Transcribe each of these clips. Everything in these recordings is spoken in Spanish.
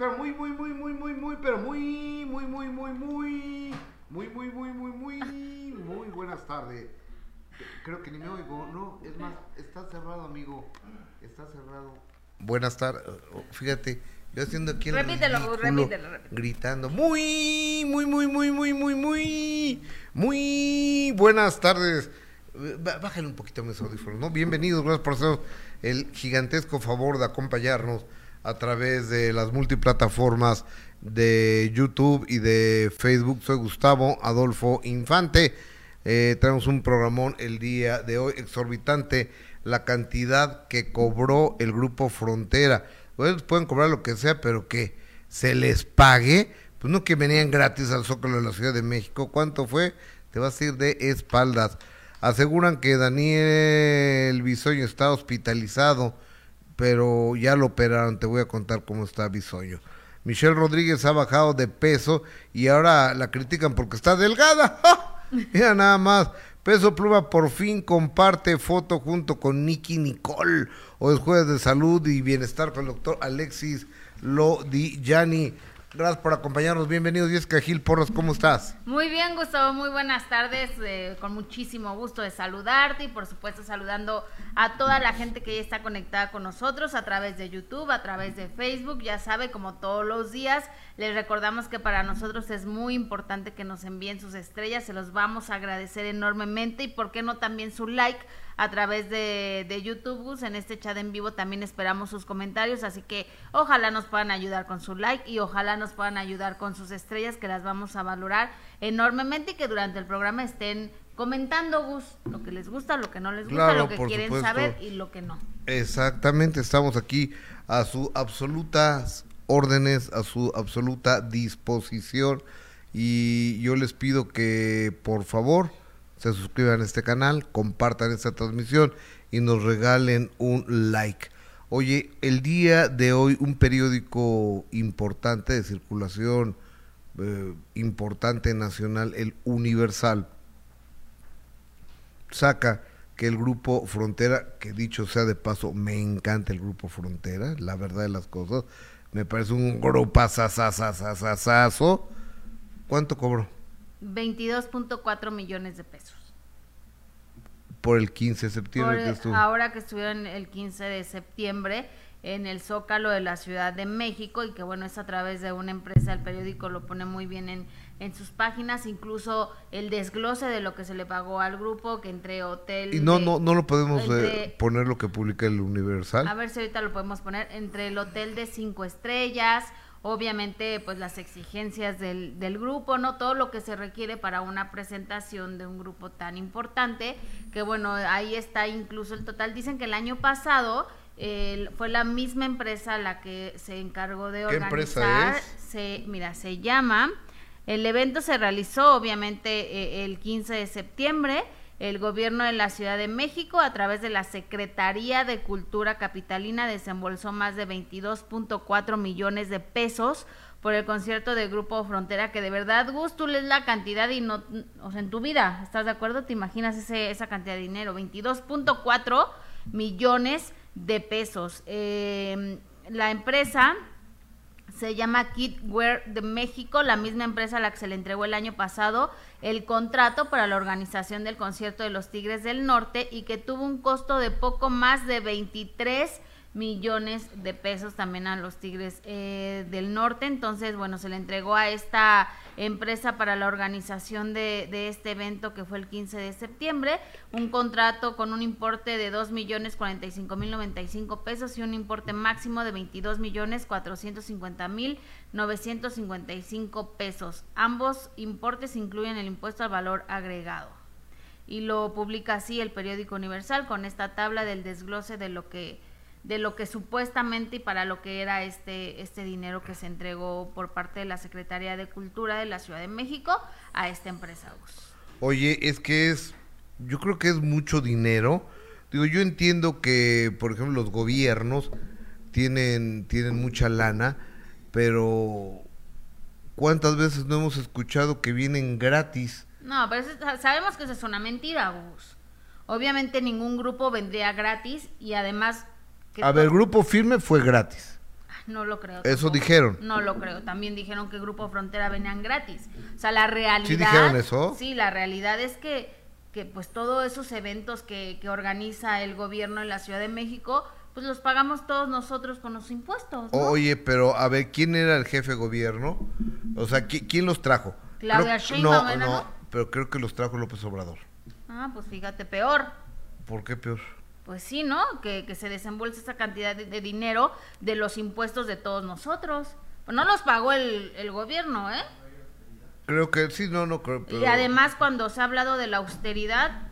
pero muy, muy, muy, muy, muy, muy, pero muy, muy, muy, muy, muy, muy, muy, muy, muy, muy, muy buenas tardes. Creo que ni me oigo, no, es más, está cerrado, amigo, está cerrado. Buenas tardes, fíjate, yo haciendo aquí el Repítelo, ridículo, repítelo, repítelo. gritando, muy, muy, muy, muy, muy, muy, muy, muy buenas tardes. Bájale un poquito mis audífonos, ¿no? Bienvenidos, gracias por hacer el gigantesco favor de acompañarnos a través de las multiplataformas de YouTube y de Facebook. Soy Gustavo Adolfo Infante. Eh, tenemos un programón el día de hoy exorbitante. La cantidad que cobró el grupo Frontera. Bueno, pueden cobrar lo que sea, pero que se les pague. Pues no que venían gratis al Zócalo de la Ciudad de México. ¿Cuánto fue? Te vas a ir de espaldas. Aseguran que Daniel Bisoño está hospitalizado, pero ya lo operaron. Te voy a contar cómo está Bisoño. Michelle Rodríguez ha bajado de peso y ahora la critican porque está delgada. Mira nada más. Peso Pluma por fin comparte foto junto con Nicky Nicole. Hoy es jueves de salud y bienestar con el doctor Alexis Lodillani. Gracias por acompañarnos. Bienvenidos, Jessica Gil Porras. ¿Cómo estás? Muy bien, Gustavo, muy buenas tardes. eh, con muchísimo gusto de saludarte y por supuesto saludando a toda la gente que ya está conectada con nosotros a través de YouTube, a través de Facebook. Ya sabe, como todos los días, les recordamos que para nosotros es muy importante que nos envíen sus estrellas. Se los vamos a agradecer enormemente y por qué no también su like a través de, de YouTube, Gus. En este chat en vivo también esperamos sus comentarios, así que ojalá nos puedan ayudar con su like y ojalá nos puedan ayudar con sus estrellas, que las vamos a valorar enormemente y que durante el programa estén comentando, Gus, lo que les gusta, lo que no les gusta, Claro, lo que quieren supuesto. saber y lo que no. Exactamente, estamos aquí a su absolutas órdenes, a su absoluta disposición y yo les pido que por favor se suscriban a este canal, compartan esta transmisión y nos regalen un like. Oye, el día de hoy un periódico importante de circulación eh, importante nacional, el Universal, saca que el grupo Frontera, que dicho sea de paso, me encanta el grupo Frontera, la verdad de las cosas, me parece un grupo. ¿Cuánto cobró? 22.4 millones de pesos. Por el 15 de septiembre Por- que estuvo. ahora que estuvieron el 15 de septiembre en el Zócalo de la Ciudad de México y que bueno, es a través de una empresa, el periódico lo pone muy bien en, en sus páginas, incluso el desglose de lo que se le pagó al grupo, que entre hotel... Y no, de- no, no lo podemos eh, poner lo que publica el Universal. A ver si ahorita lo podemos poner entre el hotel de cinco estrellas, obviamente pues las exigencias del, del grupo, ¿no? Todo lo que se requiere para una presentación de un grupo tan importante, que bueno, ahí está incluso el total. Dicen que el año pasado fue la misma empresa la que se encargó de ¿Qué organizar. empresa es? Se, mira, se llama... El evento se realizó obviamente eh, el 15 de septiembre. El gobierno de la Ciudad de México, a través de la Secretaría de Cultura Capitalina, desembolsó más de 22.4 millones de pesos por el concierto del Grupo Frontera, que de verdad, Gus, tú lees la cantidad y no, o sea, en tu vida, ¿estás de acuerdo? ¿Te imaginas ese, esa cantidad de dinero? 22.4 millones de pesos. Eh, la empresa se llama Kitware de México, la misma empresa a la que se le entregó el año pasado el contrato para la organización del concierto de los Tigres del Norte y que tuvo un costo de poco más de 23 millones de pesos también a los Tigres eh, del Norte. Entonces, bueno, se le entregó a esta empresa para la organización de, de este evento que fue el 15 de septiembre, un contrato con un importe de 2 millones 45 mil 95 pesos y un importe máximo de 22 millones 450 mil 955 pesos. Ambos importes incluyen el impuesto al valor agregado y lo publica así el periódico Universal con esta tabla del desglose de lo que de lo que supuestamente y para lo que era este este dinero que se entregó por parte de la Secretaría de Cultura de la Ciudad de México a esta empresa. Oye, es que es, yo creo que es mucho dinero. Digo, yo entiendo que, por ejemplo, los gobiernos tienen, tienen mucha lana, pero ¿cuántas veces no hemos escuchado que vienen gratis? No, pero sabemos que eso es una mentira, Gus. Obviamente ningún grupo vendría gratis y además A ver, grupo firme fue gratis. No lo creo. Eso tampoco. dijeron. No lo creo. También dijeron que Grupo Frontera venían gratis. O sea, la realidad. ¿Sí dijeron eso? Sí, la realidad es que, que pues todos esos eventos que, que organiza el gobierno en la Ciudad de México, pues los pagamos todos nosotros con los impuestos. ¿no? Oye, pero a ver, ¿quién era el jefe de gobierno? O sea, ¿qui- ¿quién los trajo? Claudia Sheinbaum, No, ¿era, no, no? pero creo que los trajo López Obrador. Ah, pues fíjate, peor. ¿Por qué peor? Pues sí, ¿no? Que, que se desembolse esa cantidad de, de dinero de los impuestos de todos nosotros. Pues no los pagó el, el gobierno, ¿eh? Creo que sí, no, no creo. Pero... Y además cuando se ha hablado de la austeridad,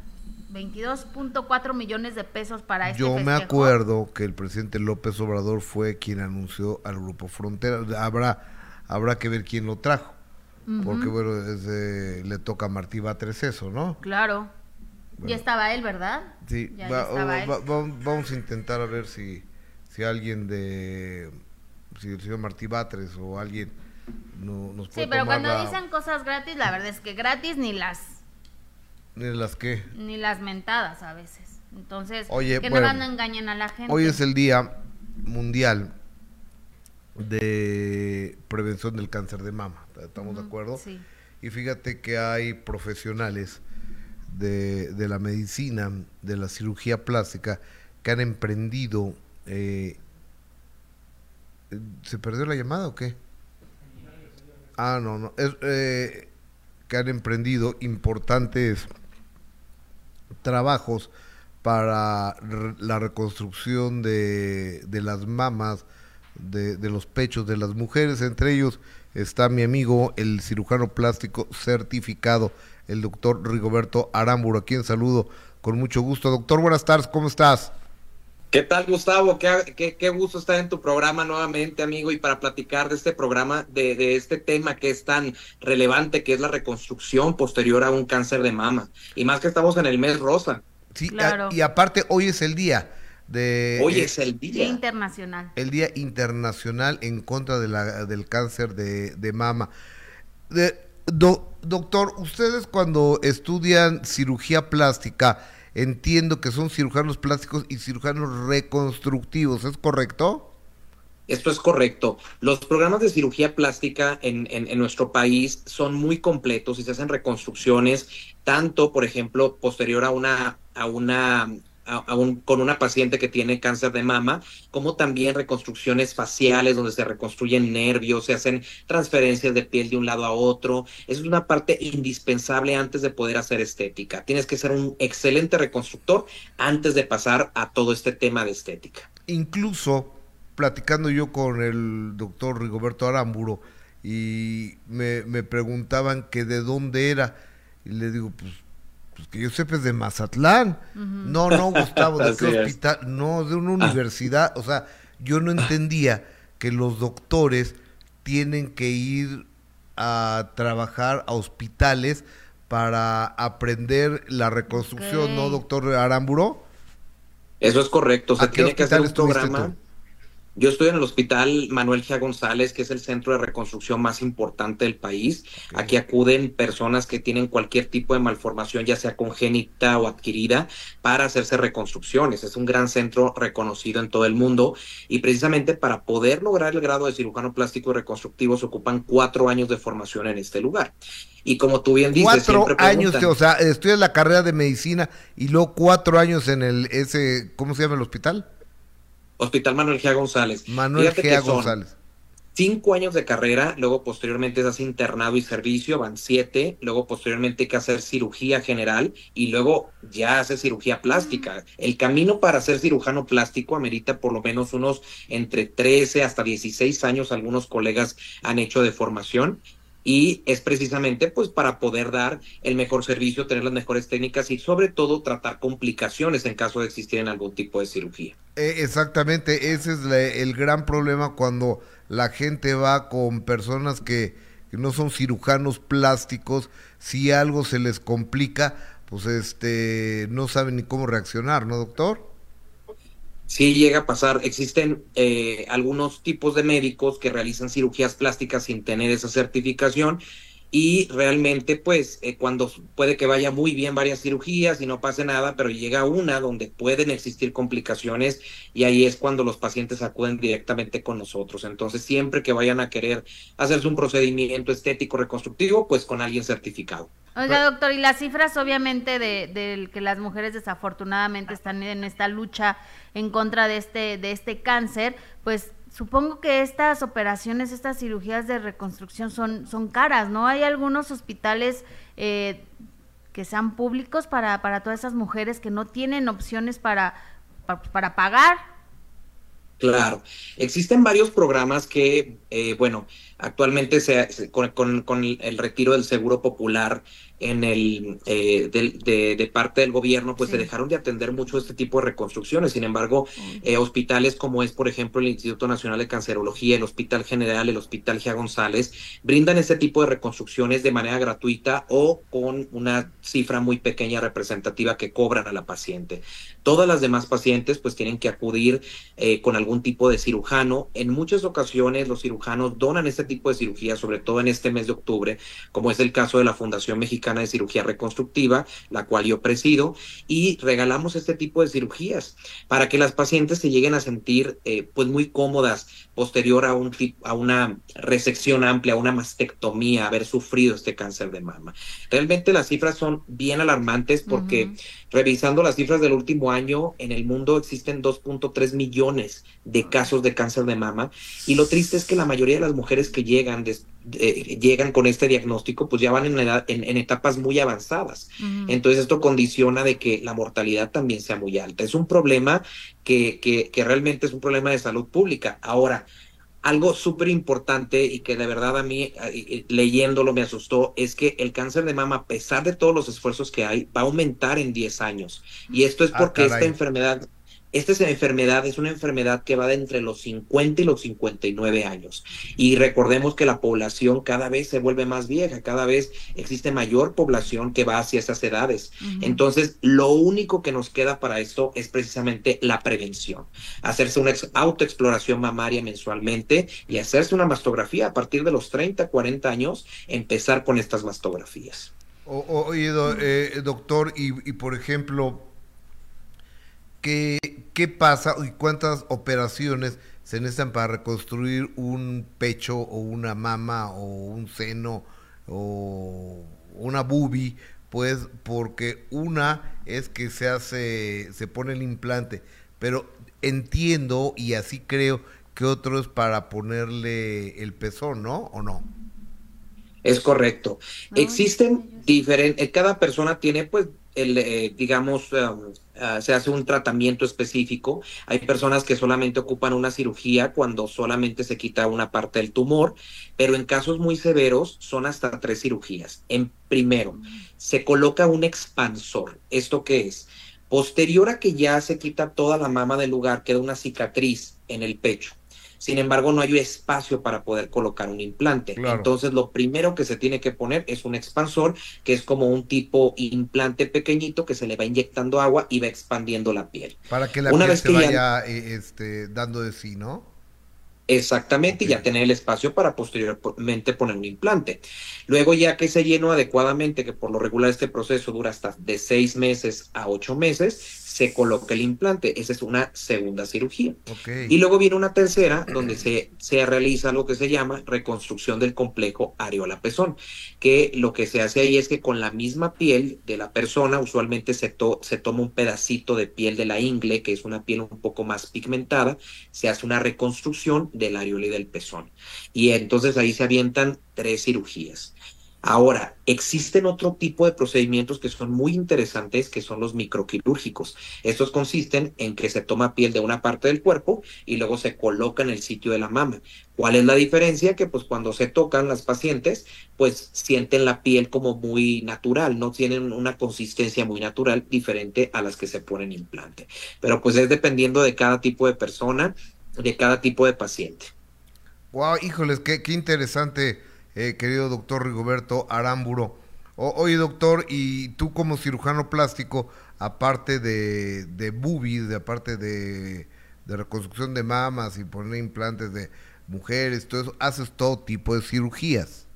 22.4 millones de pesos para este Yo me acuerdo que el presidente López Obrador fue quien anunció al Grupo Frontera. Habrá, habrá que ver quién lo trajo. Porque, bueno, le toca a Martí Batres eso, ¿no? Claro. Bueno. Ya estaba él, ¿verdad? Sí, Ya, va- ya estaba va- él. va- va- vamos a intentar a ver si, si alguien de, si el señor Martí Batres o alguien no, nos puede Sí, pero tomar cuando la- dicen cosas gratis, la verdad es que gratis ni las de las que ni las mentadas a veces. Entonces, Oye, que bueno, no engañen a la gente. hoy es el día mundial de prevención del cáncer de mama, ¿estamos de acuerdo? Sí. Y fíjate que hay profesionales de, de la medicina, de la cirugía plástica, que han emprendido... eh, ¿Se perdió la llamada o qué? Ah, no, no. Es, eh, que han emprendido importantes trabajos para la reconstrucción de, de las mamas, de, de los pechos de las mujeres. Entre ellos está mi amigo, el cirujano plástico certificado, el doctor Rigoberto Aramburo, a quien saludo con mucho gusto. Doctor, buenas tardes, ¿cómo estás? ¿Qué tal, Gustavo? Qué, qué- qué gusto estar en tu programa nuevamente, amigo, y para platicar de este programa, de, de este tema que es tan relevante, que es la reconstrucción posterior a un cáncer de mama. Y más que estamos en el mes rosa. Sí, Claro. a- y aparte hoy es el día de... Hoy eh, es el Día día. internacional. el Día Internacional en contra de la, del cáncer de, de mama. De- do- doctor, ustedes cuando estudian cirugía plástica, entiendo que son cirujanos plásticos y cirujanos reconstructivos, ¿es correcto? Esto es correcto. Los programas de cirugía plástica en, en- en nuestro país son muy completos y se hacen reconstrucciones, tanto, por ejemplo, posterior a una, a una, a- con una paciente que tiene cáncer de mama, como también reconstrucciones faciales donde se reconstruyen nervios, se hacen transferencias de piel de un lado a otro. Es una parte indispensable antes de poder hacer estética. Tienes que ser un excelente reconstructor antes de pasar a todo este tema de estética. Incluso platicando yo con el doctor Rigoberto Aramburo y me, me preguntaban que de dónde era y le digo pues, pues que yo sepa es de Mazatlán no no Gustavo de qué es. hospital no de una universidad o sea yo no entendía que los doctores tienen que ir a trabajar a hospitales para aprender la reconstrucción, ¿no, doctor Aramburo? Eso es correcto. Se ¿A qué tiene que hacer un programa. tú? Yo estoy en el hospital Manuel Gia González, que es el centro de reconstrucción más importante del país. Aquí acuden personas que tienen cualquier tipo de malformación, ya sea congénita o adquirida, para hacerse reconstrucciones. Es un gran centro reconocido en todo el mundo y precisamente para poder lograr el grado de cirujano plástico y reconstructivo se ocupan cuatro años de formación en este lugar. Y como tú bien dices, cuatro siempre años, o sea, estudias la carrera de medicina y luego cuatro años en el ese, ¿cómo se llama el hospital? Hospital Manuel Gia González. Manuel Fíjate que Gea son González. cinco años de carrera, luego posteriormente se hace internado y servicio, van siete, luego posteriormente hay que hacer cirugía general y luego ya hace cirugía plástica. El camino para ser cirujano plástico amerita por lo menos unos entre 13 hasta 16 años, algunos colegas han hecho de formación. Y es precisamente pues para poder dar el mejor servicio, tener las mejores técnicas y sobre todo tratar complicaciones en caso de existir en algún tipo de cirugía. Eh, exactamente, ese es la- el gran problema cuando la gente va con personas que, que no son cirujanos plásticos, si algo se les complica, pues este no saben ni cómo reaccionar, ¿no, doctor? Sí llega a pasar. Existen eh, algunos tipos de médicos que realizan cirugías plásticas sin tener esa certificación y realmente pues eh, cuando puede que vaya muy bien varias cirugías y no pase nada, pero llega una donde pueden existir complicaciones y ahí es cuando los pacientes acuden directamente con nosotros. Entonces siempre que vayan a querer hacerse un procedimiento estético reconstructivo, pues con alguien certificado. Oiga, doctor, y las cifras obviamente de, de, que las mujeres desafortunadamente están en esta lucha en contra de este, de este cáncer, pues Supongo que estas operaciones, estas cirugías de reconstrucción son, son caras, ¿no? Hay algunos hospitales eh, que sean públicos para, para todas esas mujeres que no tienen opciones para, para, pagar. Claro, existen varios programas que, eh, bueno, actualmente se, con, con, con, el retiro del seguro popular en el eh, de, parte del gobierno, pues se dejaron de atender mucho este tipo de reconstrucciones. Sin embargo, eh, hospitales como es, por ejemplo, el Instituto Nacional de Cancerología, el Hospital General, el Hospital Gia González, brindan este tipo de reconstrucciones de manera gratuita o con una cifra muy pequeña representativa que cobran a la paciente. Todas las demás pacientes pues tienen que acudir eh, con algún tipo de cirujano. En muchas ocasiones los cirujanos donan este tipo de cirugía, sobre todo en este mes de octubre, como es el caso de la Fundación Mexicana de Cirugía Reconstructiva, la cual yo presido, y regalamos este tipo de cirugías para que las pacientes se lleguen a sentir eh, pues muy cómodas posterior a, un, a una resección amplia, a una mastectomía, haber sufrido este cáncer de mama. Realmente las cifras son bien alarmantes porque revisando las cifras del último año, en el mundo existen 2.3 millones de casos de cáncer de mama. Y lo triste es que la mayoría de las mujeres que llegan llegan con este diagnóstico, pues ya van en, edad, en, etapas muy avanzadas. Entonces esto condiciona de que la mortalidad también sea muy alta. Es un problema que, que, que realmente es un problema de salud pública. Ahora, algo súper importante y que de verdad a mí leyéndolo me asustó es que el cáncer de mama, a pesar de todos los esfuerzos que hay, va a aumentar en 10 años. Y esto es ah, porque esta enfermedad esta es enfermedad es una enfermedad que va de entre los 50 y los 59 años. Y recordemos que la población cada vez se vuelve más vieja, cada vez existe mayor población que va hacia esas edades. Entonces, lo único que nos queda para esto es precisamente la prevención. Hacerse una autoexploración mamaria mensualmente y hacerse una mastografía a partir de los 30, 40 años, empezar con estas mastografías. oye, eh, doctor, y por ejemplo, ¿qué, qué pasa y cuántas operaciones se necesitan para reconstruir un pecho o una mama o un seno o una boobie? Pues porque una es que se hace, se pone el implante, pero entiendo y así creo que otro es para ponerle el pezón, ¿no? ¿O no? Es correcto. Existen diferentes, cada persona tiene pues el, eh, digamos, um, ah, se hace un tratamiento específico. Hay personas que solamente ocupan una cirugía cuando solamente se quita una parte del tumor, pero en casos muy severos son hasta tres cirugías. En primero, se coloca un expansor. ¿Esto qué es? Posterior a que ya se quita toda la mama del lugar, queda una cicatriz en el pecho. Sin embargo, no hay espacio para poder colocar un implante. Entonces, lo primero que se tiene que poner es un expansor, que es como un tipo implante pequeñito que se le va inyectando agua y va expandiendo la piel. Para que la piel se vaya eh, este, dando de sí, ¿no? Exactamente, y ya tener el espacio para posteriormente poner un implante. Luego, ya que se llenó adecuadamente, que por lo regular este proceso dura hasta de seis meses a ocho meses, se coloca el implante. Esa es una segunda cirugía. Y luego viene una tercera donde se, se realiza lo que se llama reconstrucción del complejo areola-pezón, que lo que se hace ahí es que con la misma piel de la persona, usualmente se, se toma un pedacito de piel de la ingle, que es una piel un poco más pigmentada, se hace una reconstrucción del areola y del pezón. Y entonces ahí se avientan tres cirugías. Ahora, existen otro tipo de procedimientos que son muy interesantes, que son los microquirúrgicos. Estos consisten en que se toma piel de una parte del cuerpo y luego se coloca en el sitio de la mama. ¿Cuál es la diferencia? Que pues cuando se tocan las pacientes, pues sienten la piel como muy natural, no tienen una consistencia muy natural diferente a las que se ponen implante. Pero pues es dependiendo de cada tipo de persona, de cada tipo de paciente. Wow, híjoles, qué, qué interesante eh, querido doctor Rigoberto Aramburo. oye, doctor, y tú como cirujano plástico, aparte de, de boobies, de, aparte de, de reconstrucción de mamas y poner implantes de mujeres, todo eso, haces todo tipo de cirugías.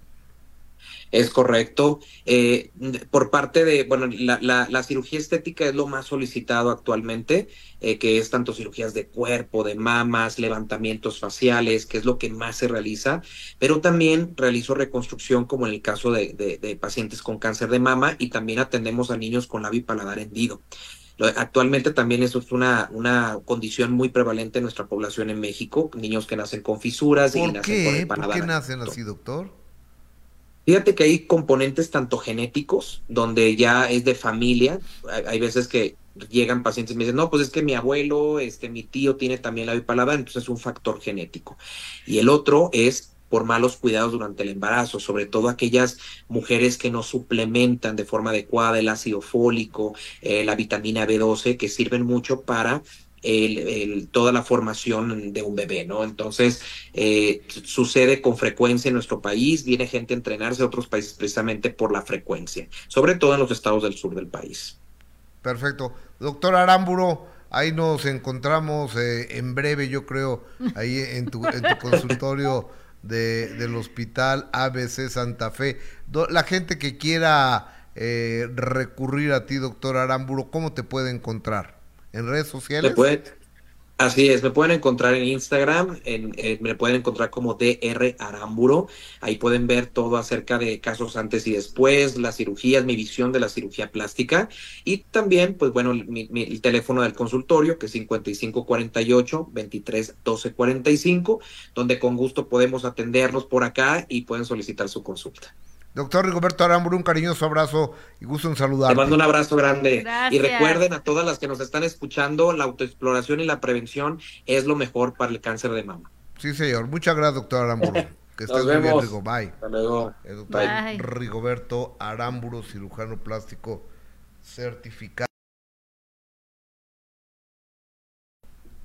Es correcto. Eh, por parte de, bueno, la, cirugía estética es lo más solicitado actualmente, eh, que es tanto cirugías de cuerpo, de mamas, levantamientos faciales, que es lo que más se realiza, pero también realizo reconstrucción como en el caso de, de pacientes con cáncer de mama y también atendemos a niños con labio y paladar hendido. Actualmente también eso es una, una condición muy prevalente en nuestra población en México, niños que nacen con fisuras y nacen con el paladar. ¿Por qué nacen así, doctor? Fíjate que hay componentes tanto genéticos, donde ya es de familia. Hay, veces que llegan pacientes y me dicen, no, pues es que mi abuelo, este, mi tío tiene también la bipalada, entonces es un factor genético. Y el otro es por malos cuidados durante el embarazo, sobre todo aquellas mujeres que no suplementan de forma adecuada el ácido fólico, eh, la vitamina B12, que sirven mucho para el, toda la formación de un bebé, ¿no? Entonces, eh, sucede con frecuencia en nuestro país, viene gente a entrenarse a otros países precisamente por la frecuencia, sobre todo en los estados del sur del país. Perfecto. Doctor Aramburo, ahí nos encontramos eh, en breve, yo creo, ahí en tu, consultorio de, del Hospital ABC Santa Fe. la gente que quiera eh, recurrir a ti, doctor Aramburo, ¿cómo te puede encontrar? En redes sociales. así es, me pueden encontrar en Instagram, en, me pueden encontrar como DR Aramburo. Ahí pueden ver todo acerca de casos antes y después, las cirugías, mi visión de la cirugía plástica. Y también, pues bueno, mi, el teléfono del consultorio, que es 5548 23 12 45, donde con gusto podemos atenderlos por acá y pueden solicitar su consulta. Doctor Rigoberto Aramburu, un cariñoso abrazo y gusto en saludar. Te mando un abrazo grande. Y recuerden a todas las que nos están escuchando, la autoexploración y la prevención es lo mejor para el cáncer de mama. Sí, señor. Muchas gracias, doctor Aramburu. Que estés muy bien, Rigo. Bye. Hasta luego. doctor Rigoberto Aramburu, cirujano plástico certificado.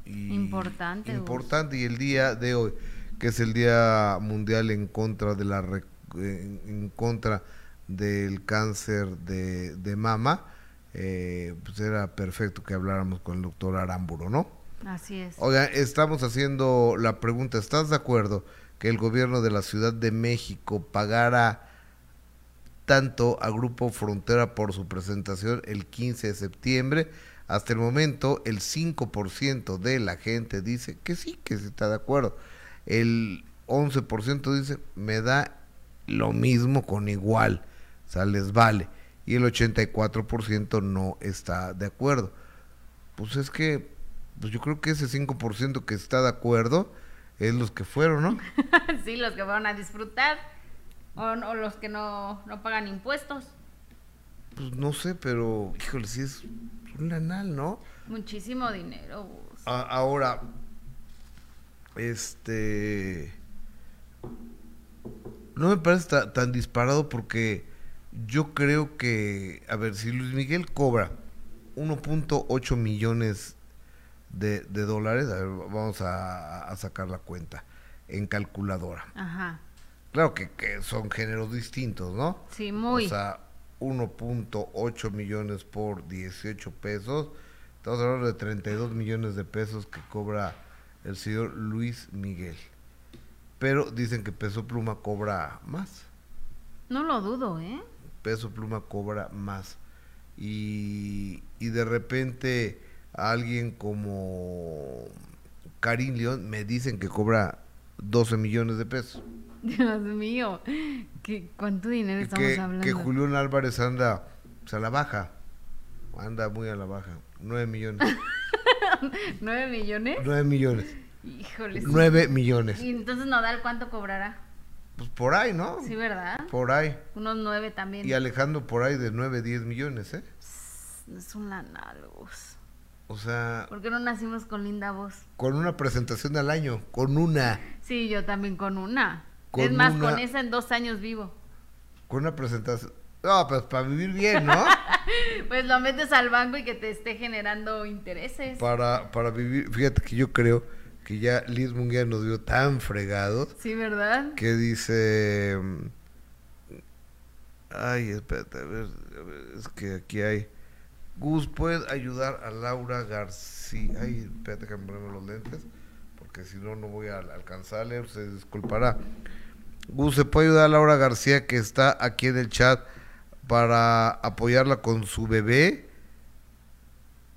importante. Importante. Y el día de hoy, que es el Día Mundial en contra de la en, contra del cáncer de, mama, eh, pues era perfecto que habláramos con el doctor Aramburo, ¿no? Así es. Oiga, estamos haciendo la pregunta, ¿estás de acuerdo que el gobierno de la Ciudad de México pagara tanto a Grupo Frontera por su presentación el 15 de septiembre? Hasta el momento el 5% de la gente dice que sí, que se está de acuerdo. El 11% dice, me da lo mismo con igual, o sea, les vale. Y el 84% no está de acuerdo. Pues es que, pues yo creo que ese 5% que está de acuerdo es los que fueron, ¿no? sí, los que fueron a disfrutar. O, los que no, no pagan impuestos. Pues no sé, pero, híjole, sí es un anal, ¿no? Muchísimo dinero. ahora, este no me parece tan disparado porque yo creo que, a ver, si Luis Miguel cobra 1.8 millones de, dólares, a ver, vamos a, sacar la cuenta en calculadora. Ajá. Claro que, que son géneros distintos, ¿no? Sí, muy. O sea, 1.8 millones por 18 pesos. Estamos hablando de 32 millones de pesos que cobra el señor Luis Miguel pero dicen que Peso Pluma cobra más. No lo dudo, ¿eh? Peso Pluma cobra más. Y, y de repente alguien como Karim León me dicen que cobra 12 millones de pesos. Dios mío, ¿Qué, ¿cuánto dinero estamos hablando? Que Julián Álvarez anda pues, a la baja, anda muy a la baja, 9 millones. ¿9 millones? 9 millones. Híjole. 9 millones. ¿Y entonces Nodal cuánto cobrará? Pues por ahí, ¿no? Sí, ¿verdad? Por ahí. Unos 9 también. Y Alejandro por ahí de 9, 10 millones, ¿eh? Es un lanalgos. O sea... ¿Por qué no nacimos con linda voz? Con una presentación al año, con una. Sí, yo también con una. es más, con esa en dos años vivo. Con una presentación... No, pues para vivir bien, ¿no? pues lo metes al banco y que te esté generando intereses. Para, para vivir, fíjate que yo creo que ya Liz Munguía nos dio tan fregados. Sí, ¿verdad? Que dice... Ay, espérate, a ver, es que aquí hay... Gus, ¿puedes ayudar a Laura García? Ay, espérate que me ponemos los lentes, porque si no, no voy a alcanzarle, se disculpará. Gus, ¿se puede ayudar a Laura García que está aquí en el chat para apoyarla con su bebé?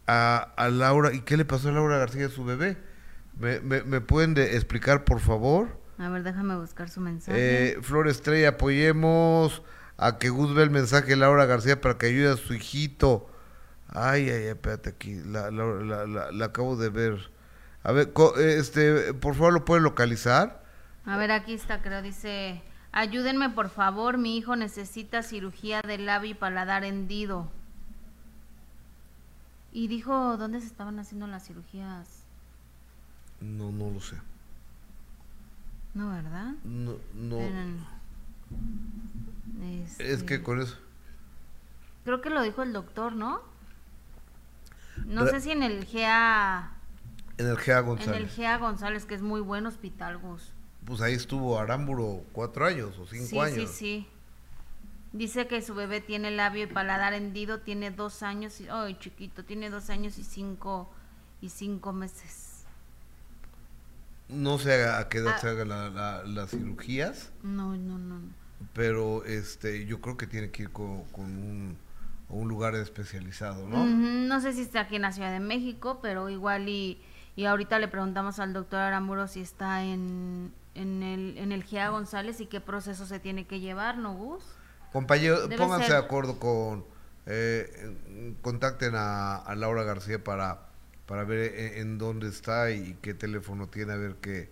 A, a Laura, ¿y qué le pasó a Laura García a su bebé? ¿Me, me, me pueden de- explicar, por favor? A ver, déjame buscar su mensaje. Eh, Flor Estrella, apoyemos a que Gus vea el mensaje de Laura García para que ayude a su hijito. Ay, ay, ay, espérate aquí, la, la, la- la- acabo de ver. A ver, co- este, por favor, ¿lo puede localizar? A ver, aquí está, creo, dice, ayúdenme por favor, mi hijo necesita cirugía de labio y paladar hendido. Y dijo, ¿dónde se estaban haciendo las cirugías? No, no lo sé. No, ¿verdad? No, no. Es Este, que con eso. Creo que lo dijo el doctor, ¿no? No sé si en el GA... En el González. GA González, que es muy buen hospital, Gus. Pues ahí estuvo Arámburo cuatro años o cinco sí, años. Sí, sí, Dice que su bebé tiene labio y paladar hendido, tiene dos años, y, ay, chiquito, tiene dos años y cinco, y cinco meses. No sé a qué edad Ah. se hagan la- la- las cirugías, No, no, no. no. pero este, yo creo que tiene que ir con, con un, un lugar especializado, ¿no? No sé si está aquí en la Ciudad de México, pero igual y, y ahorita le preguntamos al doctor Aramuro si está en, en, el, en el GA González y qué proceso se tiene que llevar, ¿no, Gus? Compañero, Debe pónganse ser. de acuerdo con, eh, en- contacten a, a Laura García para, para ver en, en dónde está y qué teléfono tiene, a ver qué,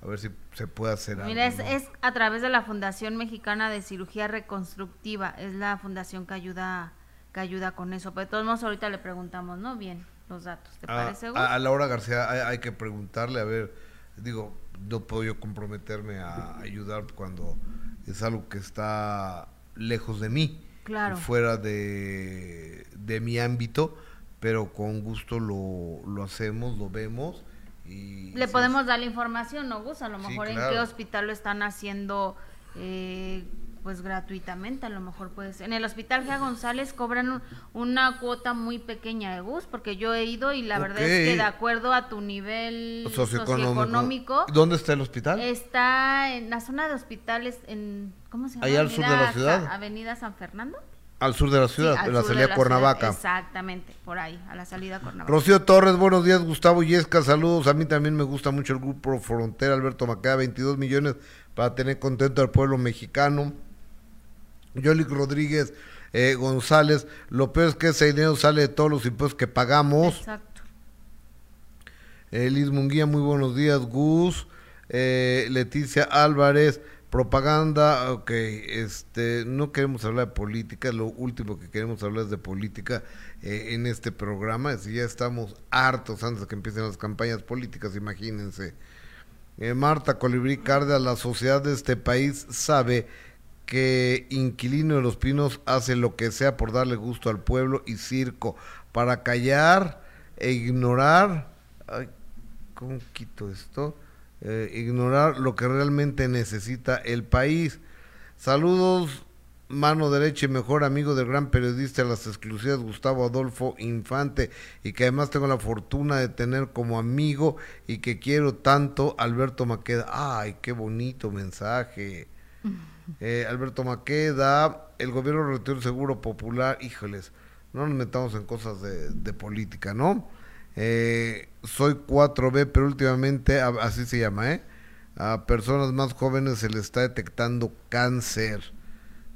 a ver si se puede hacer algo. Mira, es, ¿no? es a través de la Fundación Mexicana de Cirugía Reconstructiva, es la fundación que ayuda que ayuda con eso. Pero de todos modos ahorita le preguntamos, ¿no? Bien, los datos, ¿te a, parece, Gus? a- a Laura García hay, hay que preguntarle, a ver, digo, no puedo yo comprometerme a ayudar cuando es algo que está lejos de mí, Claro. fuera de, de mi ámbito, pero con gusto lo, lo hacemos, lo vemos y... Le sí, podemos dar la información, ¿no, Gus? A lo Sí, mejor en qué hospital lo están haciendo eh, pues gratuitamente, a lo mejor pues en el hospital Gea González cobran un- una cuota muy pequeña de Gus, porque yo he ido y la verdad es que de acuerdo a tu nivel socioeconómico. socioeconómico, ¿Dónde está el hospital? está en la zona de hospitales en ¿cómo se llama? Allá al sur de la ciudad. Avenida San Fernando. Al sur de la ciudad, Sí, en la salida la Cuernavaca. ciudad, Exactamente, por ahí, a la salida Cuernavaca. Rocío Torres, buenos días, Gustavo Yesca, saludos. A mí también me gusta mucho el grupo Frontera, Alberto Macada, 22 millones para tener contento al pueblo mexicano. Yolic Rodríguez eh, González, lo peor es que ese dinero sale de todos los impuestos que pagamos. Exacto. Eh, Liz Munguía, muy buenos días, Gus. Eh, Leticia Álvarez, propaganda, ok, este, no queremos hablar de política, lo último que queremos hablar es de política eh, en este programa, decir, ya estamos hartos antes de que empiecen las campañas políticas, imagínense. Eh, Marta Colibrí Cárdenas, la sociedad de este país sabe que Inquilino de los Pinos hace lo que sea por darle gusto al pueblo y circo, para callar e ignorar, ay, ¿cómo quito esto? Eh, ignorar lo que realmente necesita el país. Saludos, mano derecha y mejor amigo del gran periodista de las exclusivas Gustavo Adolfo Infante y que además tengo la fortuna de tener como amigo y que quiero tanto Alberto Maqueda. Ay, qué bonito mensaje. Eh, Alberto Maqueda, el gobierno retiró el seguro popular, híjoles, no nos metamos en cosas de, de política, ¿no? Eh, soy 4B, pero últimamente, así se llama, ¿eh? A personas más jóvenes se les está detectando cáncer.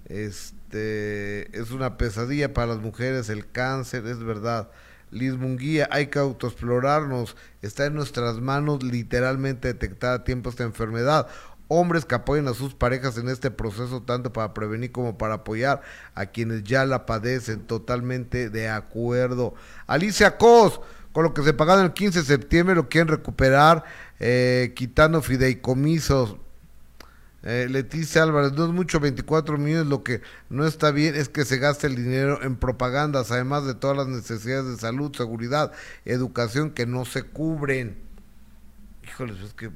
Este es una pesadilla para las mujeres el cáncer, es verdad. Liz Munguía, hay que autoexplorarnos, está en nuestras manos literalmente detectar a tiempo esta enfermedad. Hombres que apoyen a sus parejas en este proceso, tanto para prevenir como para apoyar a quienes ya la padecen, totalmente de acuerdo. Alicia Cos, con lo que se pagaron el 15 de septiembre, lo quieren recuperar, eh, quitando fideicomisos. Eh, Leticia Álvarez, no es mucho 24 millones, lo que no está bien es que se gaste el dinero en propagandas, además de todas las necesidades de salud, seguridad, educación que no se cubren. Híjoles, es que...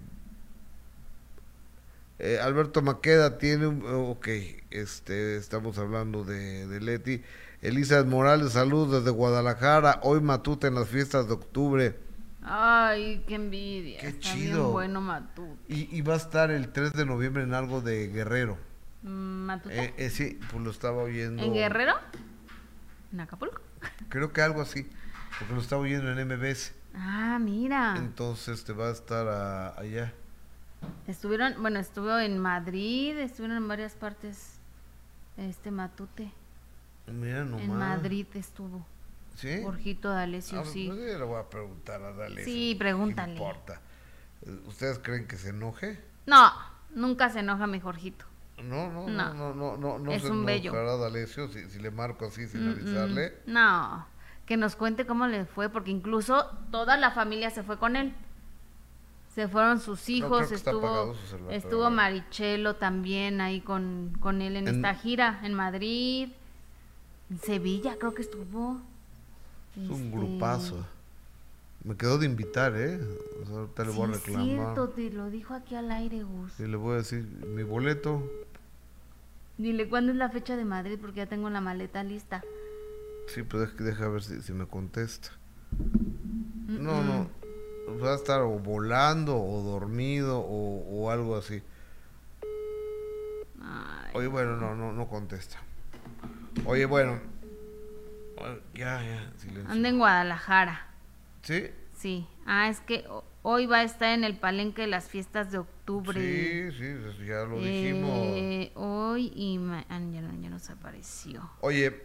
Eh, Alberto Maqueda tiene un... Ok, este, estamos hablando de, de Leti. Elisa Morales, saludos desde Guadalajara, hoy Matute en las fiestas de octubre. Ay, qué envidia. Qué Está chido. Bien bueno Matute. Y, y va a estar el 3 de noviembre en algo de Guerrero. Mm, ¿Matute? Eh, eh, sí, pues lo estaba oyendo. ¿En Guerrero? ¿En Acapulco? Creo que algo así, porque lo estaba oyendo en MBS. Ah, mira. Entonces te va a estar a- allá. Estuvieron, bueno, estuvo en Madrid, estuvieron en varias partes. Este Matute. Mira nomás. En Madrid estuvo. ¿Sí? Jorgito D'Alessio, Ah, sí. pues yo le voy a preguntar a Dale. Sí, pregúntale. ¿Qué importa? Eh, ¿Ustedes creen que se enoje? No, nunca se enoja mi Jorgito. No, no, No. no, no, no, no, no Es se un bello. D'Alessio si, si le marco así sin Mm, avisarle. mm, No, que nos cuente cómo le fue, porque incluso toda la familia se fue con él. Se fueron sus hijos, apagado estuvo, su celular, pero estuvo. Marichelo también ahí con, con él en, En- esta gira, en Madrid, en Sevilla creo que estuvo. Es un Este, grupazo. Me quedó de invitar, ¿eh? O sea, ahorita le Sí, voy a reclamar. cierto, te lo dijo aquí al aire, Gus. Y le voy a decir, mi boleto. Dile cuándo es la fecha de Madrid, porque ya tengo la maleta lista. Sí, pero deja, deja ver si, si me contesta. Mm, No, mm. no. Va a estar o volando o dormido o, o algo así. Ay, Oye, bueno, no, no, no contesta. Oye, bueno. Ya, ya, silencio. anda en Guadalajara. ¿Sí? Sí. Ah, es que ho- hoy va a estar en el palenque de las fiestas de octubre. Sí, sí, eso ya lo dijimos. Eh, hoy y ma- ah, ya, no- ya nos apareció. Oye,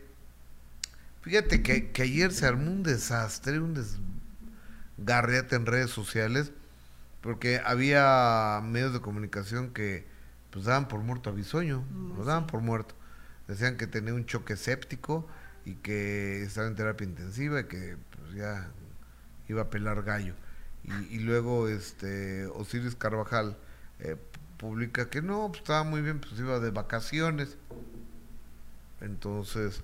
fíjate que, que ayer se armó un desastre, un desgarriate en redes sociales, porque había medios de comunicación que pues daban por muerto a Bisoño, Mm, lo daban sí. por muerto. Decían que tenía un choque séptico y que estaba en terapia intensiva y que pues, ya iba a pelar gallo. Y, luego este Osiris Carvajal eh, publica que no, pues estaba muy bien, pues iba de vacaciones. Entonces,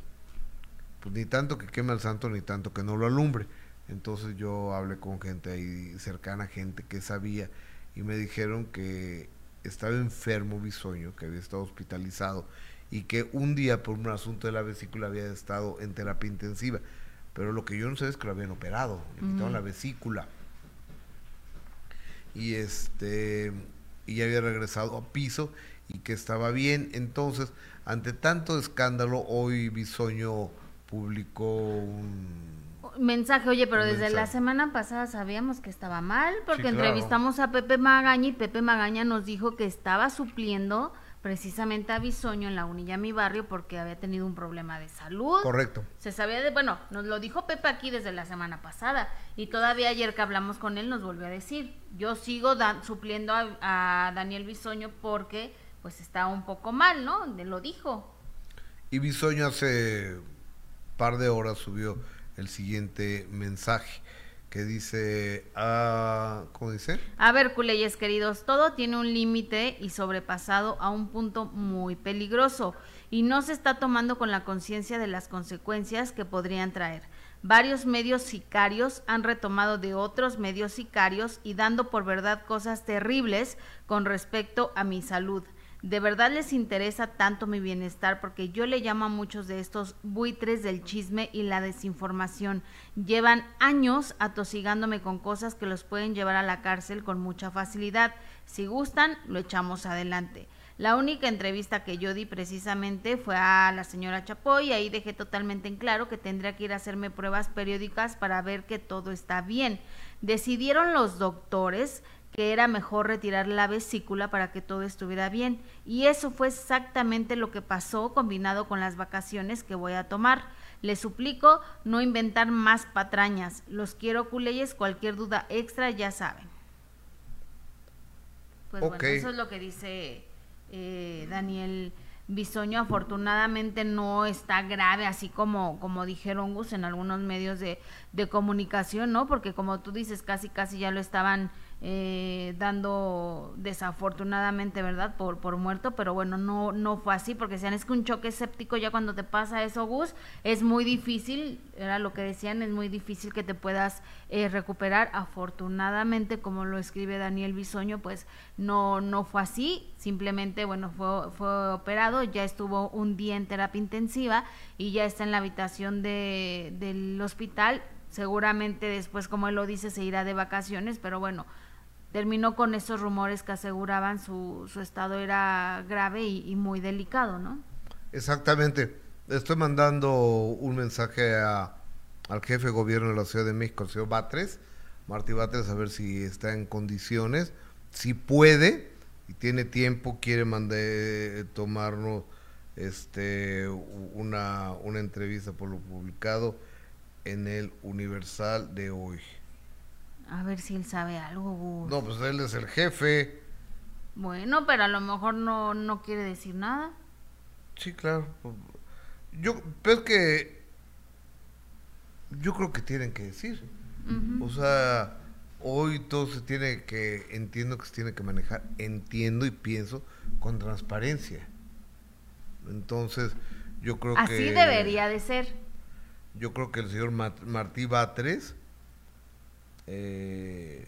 pues ni tanto que queme al santo, ni tanto que no lo alumbre. Entonces yo hablé con gente ahí cercana, gente que sabía, y me dijeron que estaba enfermo Bisoño, que había estado hospitalizado, y que un día por un asunto de la vesícula había estado en terapia intensiva. Pero lo que yo no sé es que lo habían operado, le quitaron Ujú. la vesícula. Y este y ya había regresado a piso y que estaba bien. Entonces, ante tanto escándalo, hoy Bisoño publicó un Mensaje, oye, pero desde la semana pasada sabíamos que estaba mal, porque claro. entrevistamos a Pepe Magaña y Pepe Magaña nos dijo que estaba supliendo precisamente a Bisoño en la Unilla Mi Barrio porque había tenido un problema de salud. correcto. Se sabía de, bueno, nos lo dijo Pepe aquí desde la semana pasada y todavía ayer que hablamos con él nos volvió a decir, yo sigo da- supliendo a, a Daniel Bisoño porque pues está un poco mal, ¿no? De- Lo dijo. Y Bisoño hace par de horas subió el siguiente mensaje que dice, ah, ¿cómo dice? A ver, culeyes queridos, todo tiene un límite y sobrepasado a un punto muy peligroso y no se está tomando con la conciencia de las consecuencias que podrían traer. Varios medios sicarios han retomado de otros medios sicarios y dando por verdad cosas terribles con respecto a mi salud. De verdad les interesa tanto mi bienestar porque yo le llamo a muchos de estos buitres del chisme y la desinformación. Llevan años atosigándome con cosas que los pueden llevar a la cárcel con mucha facilidad. Si gustan, lo echamos adelante. La única entrevista que yo di precisamente fue a la señora Chapoy y ahí dejé totalmente en claro que tendría que ir a hacerme pruebas periódicas para ver que todo está bien. Decidieron los doctores que era mejor retirar la vesícula para que todo estuviera bien. Y eso fue exactamente lo que pasó combinado con las vacaciones que voy a tomar. Les suplico no inventar más patrañas. Los quiero culeyes, cualquier duda extra ya saben. Pues bueno, eso es lo que dice eh, Daniel Bisoño. Afortunadamente no está grave, así como, como dijeron Gus en algunos medios de, de comunicación, ¿no? Porque como tú dices, casi casi ya lo estaban eh, dando desafortunadamente, ¿verdad? Por, por muerto, pero bueno, no, no fue así, porque decían, es que un choque séptico ya cuando te pasa eso, Gus, es muy difícil, era lo que decían, es muy difícil que te puedas eh, recuperar. Afortunadamente, como lo escribe Daniel Bisoño, pues no, no fue así, simplemente, bueno, fue, fue operado, ya estuvo un día en terapia intensiva y ya está en la habitación de, del hospital seguramente después, como él lo dice, se irá de vacaciones, pero bueno, terminó con esos rumores que aseguraban su, su estado era grave y, muy delicado, ¿no? Exactamente. Estoy mandando un mensaje al jefe de gobierno de la Ciudad de México, el señor Batres, Martí Batres, a ver si está en condiciones, si puede y tiene tiempo, quiere mandar, tomarnos este, una, una entrevista por lo publicado en el Universal de hoy. A ver si él sabe algo, No, pues él es el jefe. Bueno, pero a lo mejor no, no quiere decir nada. Sí, claro. Yo, pero es que yo creo que tienen que decir. O sea, hoy todo se tiene que, entiendo que se tiene que manejar, entiendo y pienso con transparencia. Entonces, yo creo que... Así debería de ser. Yo creo que el señor Martí Batres eh,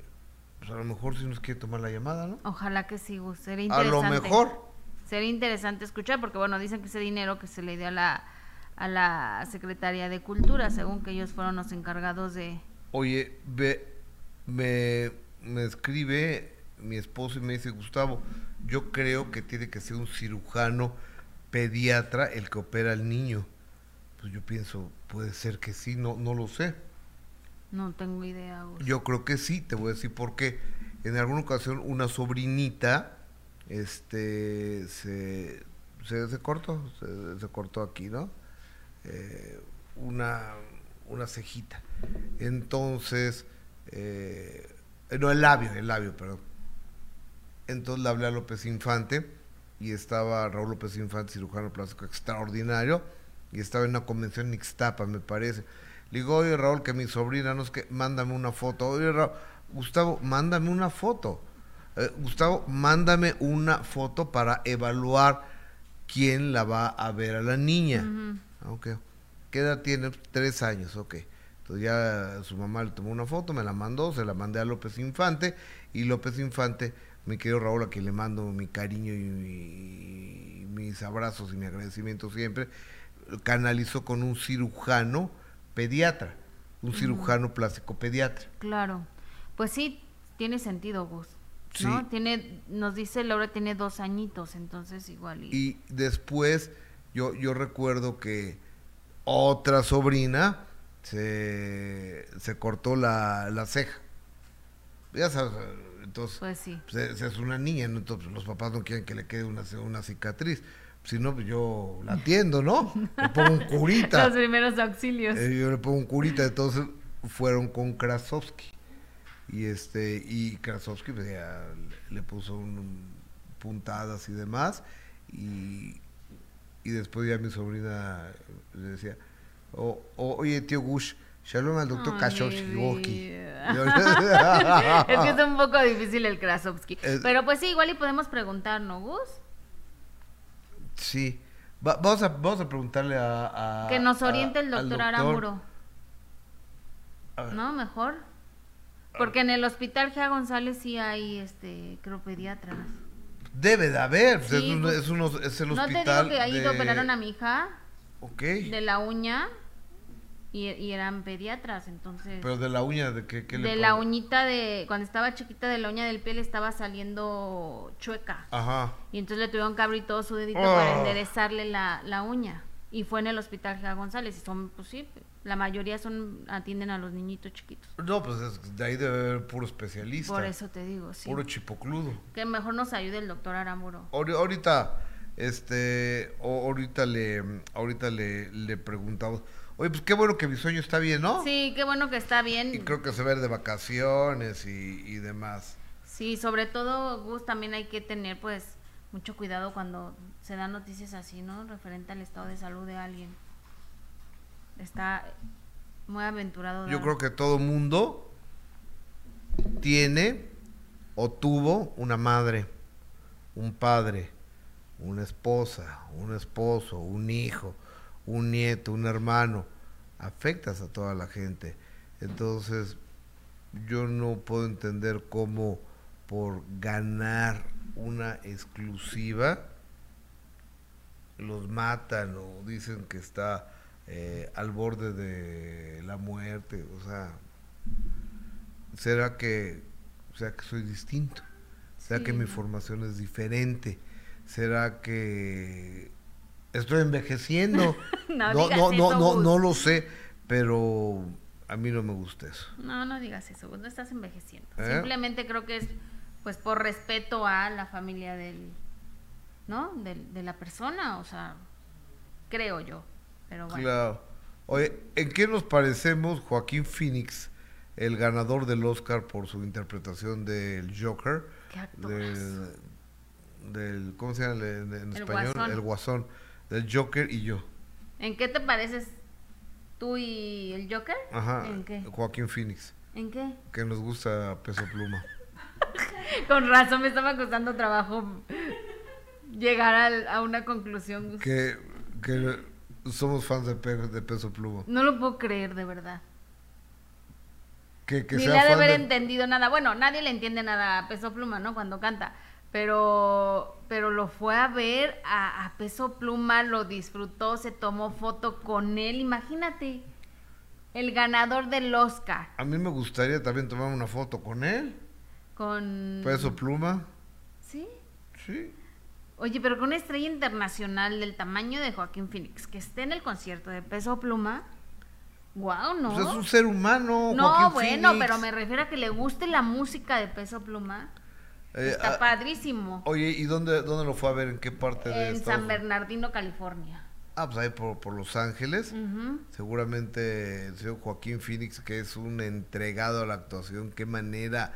pues a lo mejor si nos quiere tomar la llamada, ¿no? Ojalá que sí, Gus. Sería interesante. A lo mejor. Sería interesante escuchar, porque bueno, dicen que ese dinero que se le dio a la, a la Secretaría de Cultura, según que ellos fueron los encargados de... Oye, ve, me, me escribe mi esposo y me dice, Gustavo, yo creo que tiene que ser un cirujano pediatra el que opera al niño. Pues yo pienso, puede ser que sí, no, no lo sé. No tengo idea. Yo creo que sí, te voy a decir por qué. En alguna ocasión una sobrinita este se, se, cortó, se, cortó aquí, ¿no? Eh, una, una cejita. Entonces, eh, no, el labio, el labio, perdón. Entonces le hablé a López Infante y estaba Raúl López Infante, cirujano plástico extraordinario, y estaba en una convención en Ixtapa, me parece le digo, oye Raúl, que mi sobrina no es que, mándame una foto. Oye Raúl, Gustavo, mándame una foto. Eh, Gustavo, mándame una foto para evaluar quién la va a ver a la niña. ¿Qué edad tiene? Tres años, ok. Entonces ya su mamá le tomó una foto, me la mandó, se la mandé a López Infante y López Infante, mi querido Raúl, a quien le mando mi cariño y mis abrazos y mi agradecimiento siempre, canalizó con un cirujano pediatra, un cirujano plástico pediatra. Claro, pues sí, tiene sentido, Gus. ¿no? Tiene, nos dice Laura tiene dos añitos, entonces igual. Y, después yo, yo recuerdo que otra sobrina se, se cortó la, la ceja. Ya sabes, entonces pues sí. Pues, es una niña, entonces los papás no quieren que le quede una, una cicatriz si no, pues yo la atiendo, ¿no? Le pongo un curita. Los primeros auxilios. Eh, yo le pongo un curita, entonces fueron con Krasovsky. Y este, y Krasovsky pues, le puso puntadas y demás. Y, y después ya mi sobrina le decía, oye, tío Gush, Shalom al doctor Krasovsky. es que es un poco difícil el Krasovsky. Pero pues sí, igual y podemos preguntar, ¿no, Gus? Sí. vamos, a, vamos a preguntarle a... que nos oriente el doctor, Aramuro. ¿No? Mejor. Porque en el hospital Gea González sí hay, este, creo, pediatras. Debe de haber. Pues, es, es, uno, es, el hospital. ¿No te digo que ahí de... operaron a mi hija? Ok. De la uña. Y, eran pediatras, entonces... ¿Pero de la uña de qué, De la uñita de... Cuando estaba chiquita de la uña del pie le estaba saliendo chueca. Ajá. Y entonces le tuvieron que abrir todo su dedito para oh. enderezarle la, la uña. Y fue en el hospital Gea González. Y son, pues sí, la mayoría son atienden a los niñitos chiquitos. No, pues de ahí debe haber puro especialista. Por eso te digo, sí. Puro chipocludo. Que mejor nos ayude el doctor Aramuro. Ahorita, este, ahorita le, ahorita le, le preguntamos... Oye, pues qué bueno que mi sueño está bien, ¿no? Sí, qué bueno que está bien. Y creo que se ve de vacaciones y, y demás. Sí, sobre todo, Gus, también hay que tener, pues, mucho cuidado cuando se dan noticias así, ¿no? Referente al estado de salud de alguien. Está muy aventurado. Yo creo que todo mundo tiene o tuvo una madre, un padre, una esposa, un esposo, un hijo un nieto, un hermano, afectas a toda la gente. Entonces, yo no puedo entender cómo por ganar una exclusiva los matan o dicen que está eh, al borde de la muerte, o sea, ¿será que, será que soy distinto? ¿Será que mi formación es diferente? ¿Será que estoy envejeciendo? No no, digas no, no, eso, no, Gus. no lo sé, pero a mí no me gusta eso. No, no digas eso, no estás envejeciendo. ¿Eh? Simplemente creo que es pues por respeto a la familia del, ¿no? Del- de la persona, o sea, creo yo. Pero bueno. Claro. Oye, ¿en qué nos parecemos Joaquín Phoenix, el ganador del Oscar por su interpretación del Joker? Qué. Del, del- ¿cómo se llama en, en El español? Guasón. El Guasón. Del Joker y yo. ¿En qué te pareces tú y el Joker? Ajá. ¿En qué? Joaquín Phoenix, ¿En qué? que nos gusta Peso Pluma. Con razón me estaba costando trabajo llegar al- a una conclusión. Que, que somos fans de, Pe- de Peso Pluma. No lo puedo creer, de verdad. Que, que Ni sea le ha de haber de- entendido nada. Bueno, nadie le entiende nada a Peso Pluma, ¿no? Cuando canta. Pero, pero lo fue a ver a, a Peso Pluma, lo disfrutó, se tomó foto con él. Imagínate, el ganador del Oscar A mí me gustaría también tomar una foto con él. con... Peso Pluma. Sí. Sí. Oye, pero con una estrella internacional del tamaño de Joaquín Phoenix, que esté en el concierto de Peso Pluma, wow, ¿no? Pues es un ser humano. no, Joaquín bueno, Phoenix. pero me refiero a que le guste la música de Peso Pluma. Eh, Está ah, padrísimo. Oye, ¿y dónde, dónde lo fue a ver? ¿En qué parte de En Estados San? Bernardino, California. Ah, pues ahí por, por Los Ángeles. Seguramente el señor Joaquín Phoenix, que es un entregado a la actuación, qué manera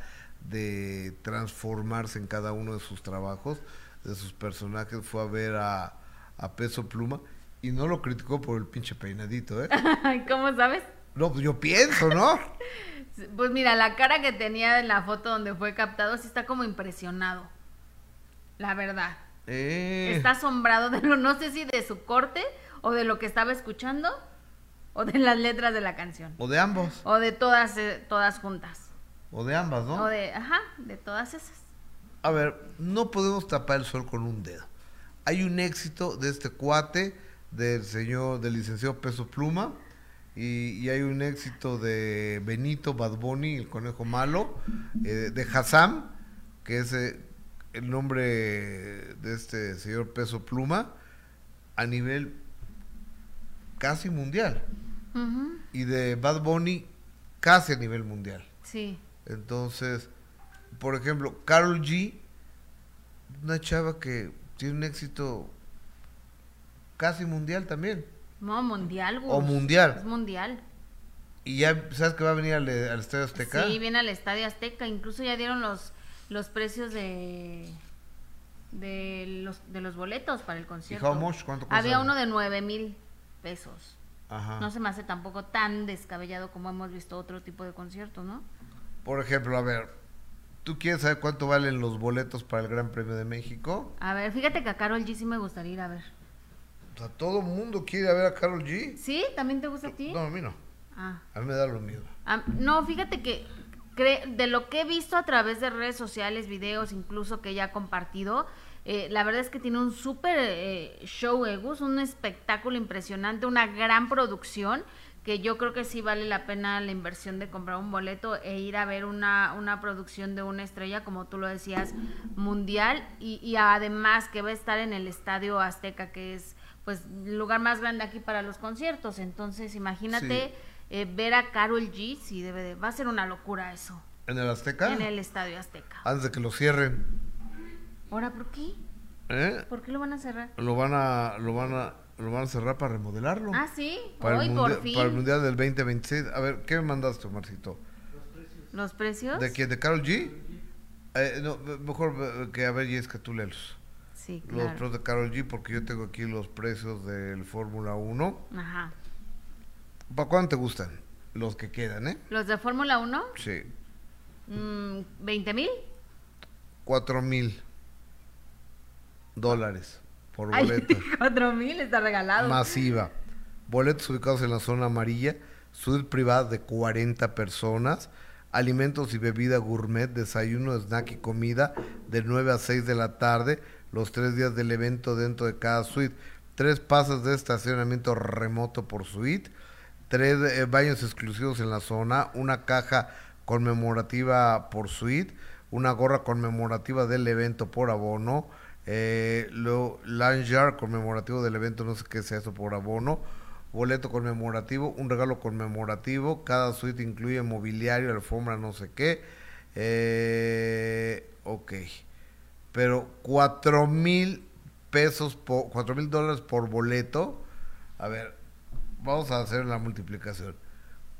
de transformarse en cada uno de sus trabajos, de sus personajes, fue a ver a, a Peso Pluma y no lo criticó por el pinche peinadito, ¿eh? ¿Cómo sabes? No, pues yo pienso, ¿no? Pues mira, la cara que tenía en la foto donde fue captado sí está como impresionado. La verdad. Eh, Está asombrado de lo, no sé si de su corte o de lo que estaba escuchando o de las letras de la canción. O de ambos, O de todas, eh, todas juntas. o de ambas, ¿no? O de, ajá, de todas esas. A ver, no podemos tapar el sol con un dedo. Hay un éxito de este cuate, del señor, del licenciado Peso Pluma, y, y hay un éxito de Benito Bad Bunny, el conejo malo, eh, de Hassam, que es eh, el nombre de este señor Peso Pluma, a nivel casi mundial, y de Bad Bunny casi a nivel mundial. Sí. Entonces, por ejemplo, Carol G, una chava que tiene un éxito casi mundial también, No, mundial, Gus. o mundial, Es mundial. y ya sabes que va a venir al, al Estadio Azteca. Sí, viene al Estadio Azteca. Incluso ya dieron los, los precios de, de, los, de los boletos para el concierto. how much? ¿Cuánto cuesta? Había uno de nueve mil pesos. Ajá. No se me hace tampoco tan descabellado como hemos visto otro tipo de conciertos, ¿no? Por ejemplo, a ver, ¿tú quieres saber cuánto valen los boletos para el Gran Premio de México? A ver, fíjate que a Carol G sí me gustaría ir a ver. O sea, todo el mundo quiere ver a Carol G. ¿Sí? ¿También te gusta a ti? No, a mí no. Ah. A mí me da lo mismo. Ah, no, fíjate que de lo que he visto a través de redes sociales, videos, incluso que ella ha compartido, eh, la verdad es que tiene un súper eh, show, Egus, un espectáculo impresionante, una gran producción que yo creo que sí vale la pena la inversión de comprar un boleto e ir a ver una, una producción de una estrella, como tú lo decías, mundial, y, y además que va a estar en el Estadio Azteca, que es pues el lugar más grande aquí para los conciertos. Entonces, imagínate Sí. eh, ver a Carol G, sí, debe de, va a ser una locura eso, ¿En el Azteca? en el Estadio Azteca. Antes de que lo cierren. Ahora, ¿por qué? ¿Eh? ¿Por qué lo van a cerrar? Lo van a, lo van a, lo van a cerrar para remodelarlo. Ah, sí, para, hoy el por mundial, fin. para el Mundial del 2026. A ver, ¿qué me mandaste, Marcito? ¿Los precios? ¿De quién? ¿De Carol G? Eh, no, me- mejor eh, que a ver, y es que tú. Sí, Los claro. precios de Carol G, porque yo tengo aquí los precios del Fórmula 1. Ajá. ¿Para cuándo te gustan? Los que quedan, ¿eh? ¿Los de Fórmula 1? Sí. Mm, ¿20 mil? Cuatro mil dólares por boleto. 4 mil está regalado. Masiva. Boletos ubicados en la zona amarilla, suite privada de 40 personas, alimentos y bebida gourmet, desayuno, snack y comida de 9 a 6 de la tarde, los tres días del evento dentro de cada suite. tres pases de estacionamiento remoto por suite, tres eh, baños exclusivos en la zona, una caja conmemorativa por suite, una gorra conmemorativa del evento por abono, eh, lo, lanyard conmemorativo del evento, no sé qué sea eso por abono, boleto conmemorativo, un regalo conmemorativo, cada suite incluye mobiliario, alfombra, no sé qué. Eh, ok. Pero cuatro mil pesos, por, cuatro mil dólares por boleto. A ver, vamos a hacer la multiplicación.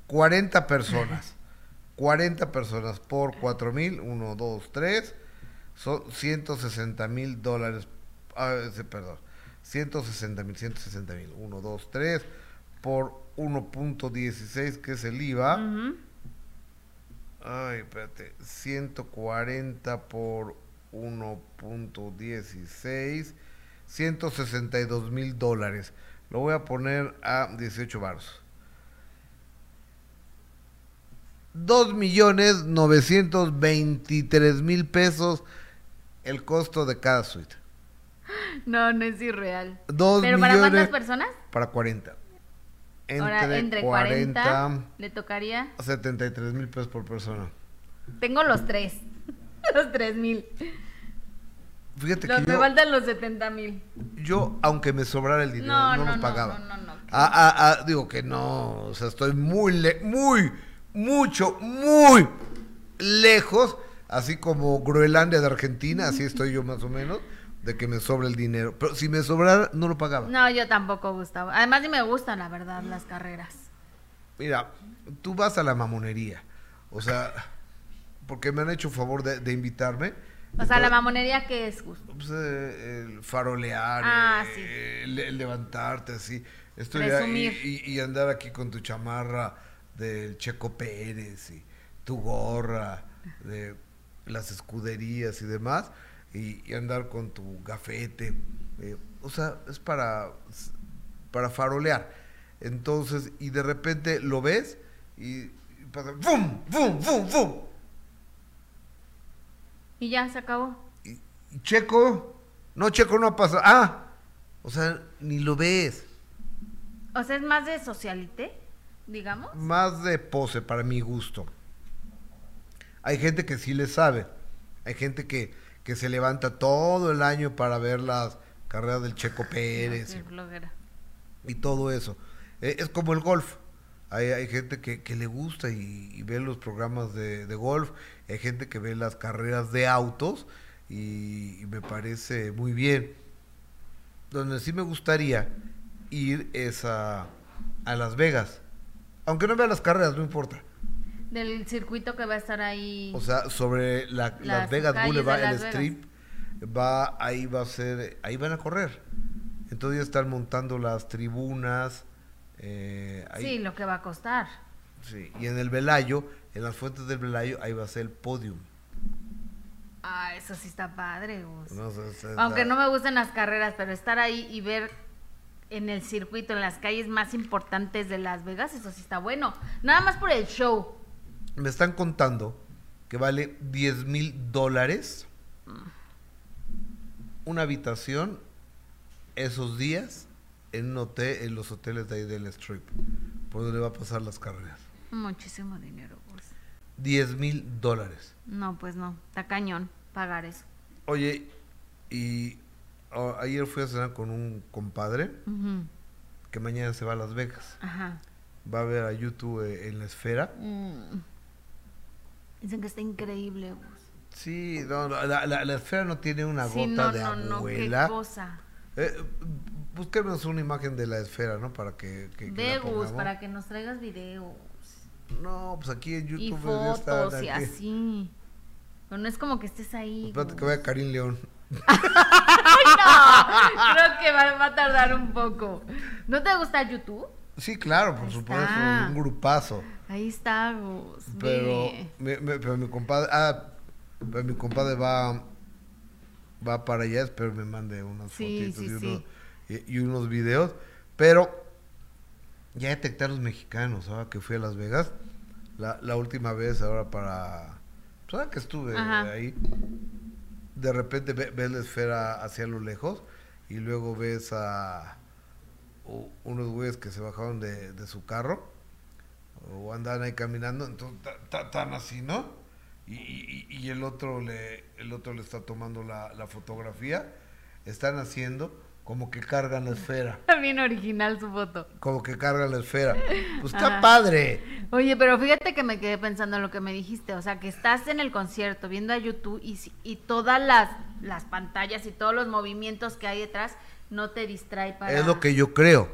40 personas. 40 personas por 4 mil, 1, 2, 3, son 160 mil dólares. Ah, perdón, 160 mil, 160 mil, 1, 2, 3, por 1.16, que es el IVA. Ay, espérate, 140 por 1.16, 162 mil dólares. Lo voy a poner a 18 baros. 2 millones 923 mil pesos el costo de cada suite. No, no es irreal. Dos ¿Pero para cuántas personas? Para 40. Entre, Ahora, entre 40, le tocaría 73 mil pesos por persona. Tengo los tres. los tres mil. Fíjate que me faltan los 70 mil. Yo, aunque me sobrara el dinero, no, no, los pagaba. No, no, no. Ah, ah, ah, digo que no, o sea, estoy muy, muy, mucho, muy lejos, así como Groenlandia de Argentina, así estoy yo más o menos, de que me sobra el dinero. Pero si me sobrara, no lo pagaba. No, yo tampoco, Gustavo. Además, ni me gustan, la verdad, las carreras. Mira, tú vas a la mamonería, o sea, porque me han hecho favor de, invitarme. O sea, la mamonería, ¿qué es, Gustavo? Pues, eh, el farolear, ah, eh, el, levantarte así. Estoy y, y andar aquí con tu chamarra del Checo Pérez y tu gorra, de las escuderías y demás, y, andar con tu gafete. Eh, o sea, es para, para farolear. Entonces, y de repente lo ves y, pasa ¡bum! ¡bum! ¡bum! ¡bum! Y ya se acabó. Y, Checo, no, Checo no ha pasado. Ah, o sea, ni lo ves. O sea, es más de socialité digamos. Más de pose para mi gusto. Hay gente que sí le sabe. Hay gente que, que se levanta todo el año para ver las carreras del Checo Pérez. y, todo eso. E, es como el golf. Hay, hay gente que, que, le gusta y, ve los programas de, golf. Hay gente que ve las carreras de autos y, y me parece muy bien. Donde sí me gustaría ir es a, a Las Vegas aunque no vea las carreras, no importa. Del circuito que va a estar ahí. O sea, sobre la, Las, Vegas Boulevard, el strip, va, ahí va a ser, ahí van a correr. Entonces ya están montando las tribunas. Eh, sí, lo que va a costar. Sí, y en el Velayo, en las fuentes del Velayo, ahí va a ser el podium. Ah, eso sí está padre, Aunque no me gusten las carreras, pero estar ahí y ver en el circuito, en las calles más importantes de Las Vegas, eso sí está bueno. Nada más por el show. Me están contando que vale 10 mil dólares una habitación esos días en un hotel, en los hoteles de ahí del Strip, por donde va a pasar las carreras. Muchísimo dinero. Pues. 10 mil dólares. No, pues no, está cañón pagar eso. Oye, y ayer fui a cenar con un compadre que mañana se va a Las Vegas. Va a ver a YouTube eh, en la esfera. Mm. Dicen que está increíble. Sí, la, esfera no tiene una gota de no, abuela. No, qué cosa. Eh, busquemos una imagen de la esfera, ¿no? Para que, que, para que nos traigas videos. No, pues aquí en YouTube. Y fotos y así. Pero no es como que estés ahí. espérate que vaya Karim León. no, creo que va, a tardar un poco. ¿No te gusta YouTube? Sí, claro, por supuesto, un grupazo. Ahí está, Pero, pero mi compadre, ah, pero mi compadre va, va para allá, espero me mande unas fotitos y, unos, y, unos videos. Pero ya detecté a los mexicanos, ahora que fui a Las Vegas, la, la última vez, ahora para, pues que estuve ahí, de repente ves la esfera hacia lo lejos y luego ves a, unos güeyes que se bajaron de, de su carro o andaban ahí caminando, entonces ta- ta- tan así, ¿no? Y, y- y el otro le el otro le está tomando la, la fotografía, están haciendo como que cargan la esfera, Bien original su foto. como que cargan la esfera. Pues está Ajá. padre. Oye, pero fíjate que me quedé pensando en lo que me dijiste, o sea, que estás en el concierto viendo a YouTube y, y todas las, las pantallas y todos los movimientos que hay detrás no te distrae para... Es lo que yo creo.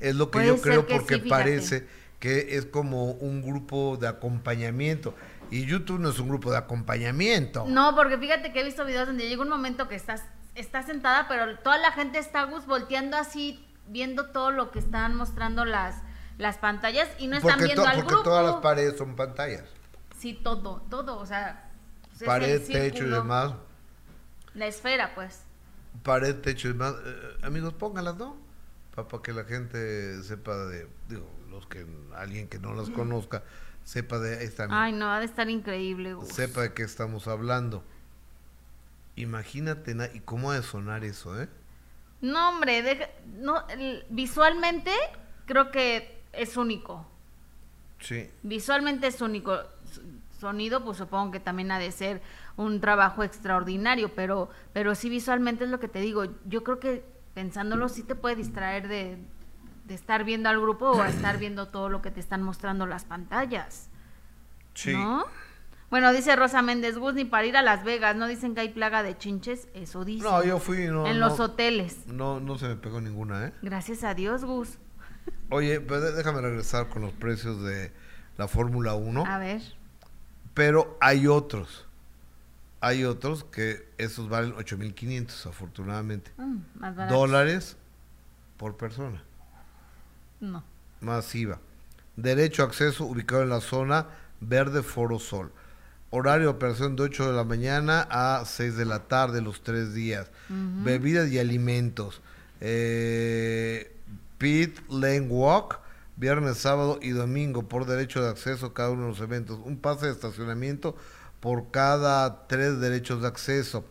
Es lo que Puede yo creo que porque sí, parece que es como un grupo de acompañamiento. Y YouTube no es un grupo de acompañamiento. No, porque fíjate que he visto videos donde llega un momento que estás, estás sentada, pero toda la gente está Gus volteando así, viendo todo lo que están mostrando las, las pantallas y no están porque viendo to- al porque grupo. todas las paredes son pantallas. Sí, todo, todo, o sea... pues, Pared, techo y demás. La esfera, pues. Pared, techo y demás. Eh, amigos, pónganlas, ¿no? Para que la gente sepa de, digo, los que, alguien que no las conozca, sepa de, están, Ay, no, ha de estar increíble, Gus. sepa de qué estamos hablando. Imagínate, na- y cómo ha de sonar eso, ¿eh? No, hombre, deja- no, visualmente creo que es único. Sí. Visualmente es único. Sonido, pues supongo que también ha de ser un trabajo extraordinario, pero, pero sí visualmente es lo que te digo. Yo creo que pensándolo sí te puede distraer de, de estar viendo al grupo o a estar viendo todo lo que te están mostrando las pantallas. Sí. ¿No? Bueno, dice Rosa Méndez, Gus, ni para ir a Las Vegas, ¿no dicen que hay plaga de chinches? Eso dice. No, yo fui, no. en no, los hoteles. No, no se me pegó ninguna, ¿eh? Gracias a Dios, Gus. Oye, de- déjame regresar con los precios de la Fórmula 1. A ver. Pero hay otros. Hay otros que esos valen 8.500, afortunadamente. Mm, más barato. Dólares por persona. No. Masiva. Derecho a acceso ubicado en la zona verde Foro Sol. Horario de operación de 8 de la mañana a 6 de la tarde los tres días. Bebidas y alimentos. Eh, Pit Lane Walk, viernes, sábado y domingo por derecho de acceso a cada uno de los eventos. Un pase de estacionamiento por cada tres derechos de acceso.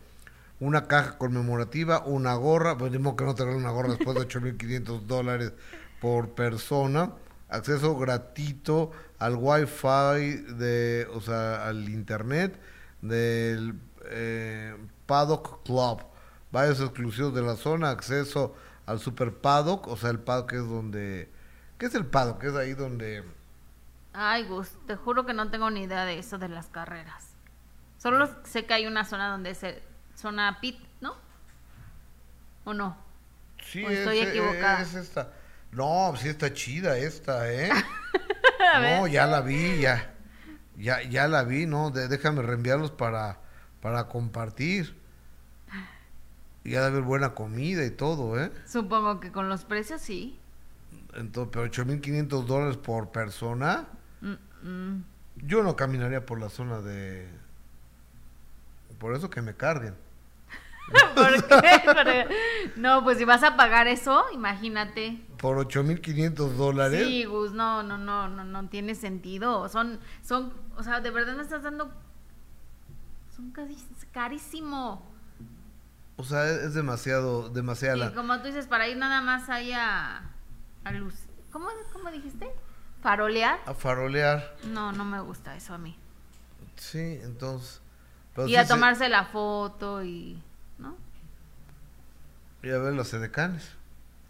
Una caja conmemorativa, una gorra, pues mismo que no te regalen una gorra después de 8.500 dólares por persona. Acceso gratuito al wifi de, o sea, al internet del eh, Paddock Club. Varios exclusivos de la zona, acceso al Super Paddock, o sea, el Paddock es donde... ¿Qué es el Paddock? Es ahí donde... Ay, Gus, te juro que no tengo ni idea de eso de las carreras. Solo sé que hay una zona donde se zona pit, ¿no? ¿O no? Sí, ¿O estoy es, equivocada? es esta. No, sí está chida esta, ¿eh? No, ya la vi, ya. Ya, ya la vi, ¿no? De- déjame reenviarlos para, para compartir. Y ha de haber buena comida y todo, ¿eh? Supongo que con los precios sí. Entonces, pero 8.500 dólares por persona. Mm, mm. Yo no caminaría por la zona de... Por eso que me carguen. ¿Por qué? No, pues si vas a pagar eso, imagínate. Por 8.500 dólares. Sí, Gus, no, no, no, no, no tiene sentido. Son, son, o sea, de verdad me estás dando, son cari- carísimo. O sea, es, demasiado, demasiada Y la... como tú dices, para ir nada más ahí a, a luz. ¿Cómo, ¿Cómo dijiste? ¿Farolear? A farolear. No, no me gusta eso a mí. Sí, entonces... pero y sí a se- tomarse la foto y... ¿No? Y a ver los edecanes.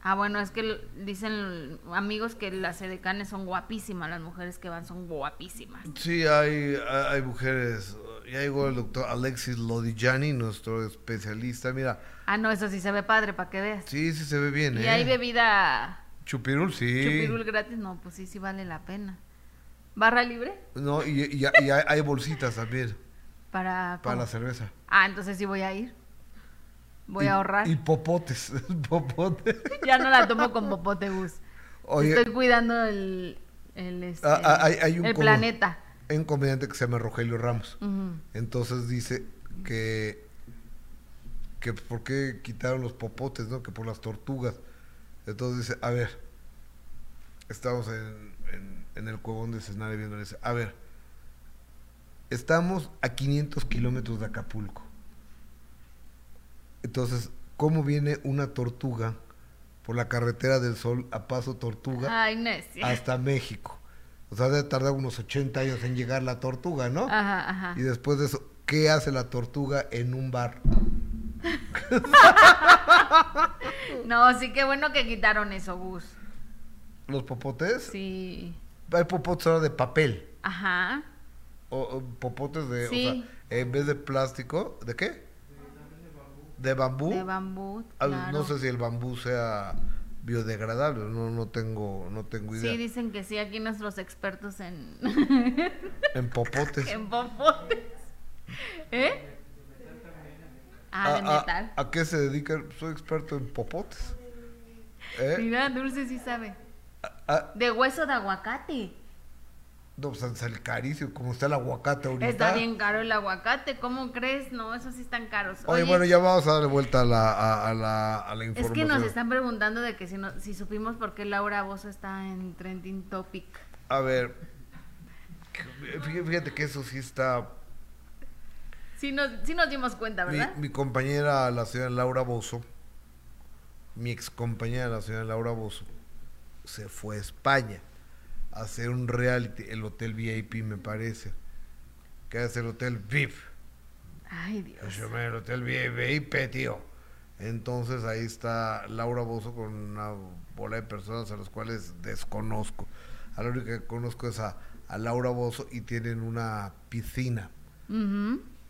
Ah, bueno, es que dicen amigos que las edecanes son guapísimas, las mujeres que van son guapísimas. Sí, hay, hay hay mujeres. Ya llegó el doctor Alexis Lodigiani, nuestro especialista. Mira, Ah, no, eso sí se ve padre, para que veas. sí, sí se ve bien, y ¿eh? hay bebida Chupirul, sí. chupirul gratis, no, pues sí, sí vale la pena. ¿Barra libre? No, y, y- y hay, hay bolsitas también Para... para ¿cómo? la cerveza. Ah, entonces sí voy a ir. Voy Y- a ahorrar. Y popotes. popotes. Ya no la tomo con popote bus. Oye, Estoy cuidando el, el, este, Ah, ah, hay- hay un el como- planeta. hay un comediante que se llama Rogelio Ramos. Entonces dice que que por qué quitaron los popotes, ¿no? Que por las tortugas. Entonces dice, a ver, estamos en, en, en el cuevón de Cesnare viendo, dice, a ver, estamos a 500 kilómetros de Acapulco. Entonces, ¿cómo viene una tortuga por la carretera del Sol a Paso Tortuga Ay, no hasta México. O sea, debe tardar unos 80 años en llegar la tortuga, ¿no? Ajá, ajá. Y después de eso, ¿qué hace la tortuga en un bar? No, sí que bueno que quitaron eso, Gus. ¿Los popotes? Sí. Hay popotes ahora de papel. Ajá. O, o popotes de, Sí. o sea, en vez de plástico, ¿de qué? De bambú. De bambú. Ah. No sé si el bambú sea biodegradable, no, no tengo, no tengo idea. Sí, dicen que sí, aquí nuestros expertos en, En popotes. en popotes. ¿Eh? Ah, de ¿A, a- metal. a qué se dedica? Soy experto en popotes. ¿Eh? Mira, Dulce sí sabe. Ah, De hueso de aguacate. No, pues sale carísimo, como está el aguacate ahorita. Está bien caro el aguacate, ¿cómo crees? No, esos sí están caros. Oye, bueno, ya vamos a darle vuelta a la, a, a la, a la Es información. que nos están preguntando de que si, no, si supimos por qué Laura Bozo está en Trending Topic. A ver, fí- fíjate que eso sí está... Sí nos, sí nos dimos cuenta, Mi, ¿verdad? mi compañera, la señora Laura Bozo, mi ex compañera, la señora Laura Bozo, se fue a España hacer un reality, el Hotel VIP me parece, que es el Hotel VIP. Ay, Dios. Yo me el Hotel VIP, tío. Entonces ahí está Laura Bozo con una bola de personas a las cuales desconozco. A la única que conozco es a, a Laura Bozo y tienen una piscina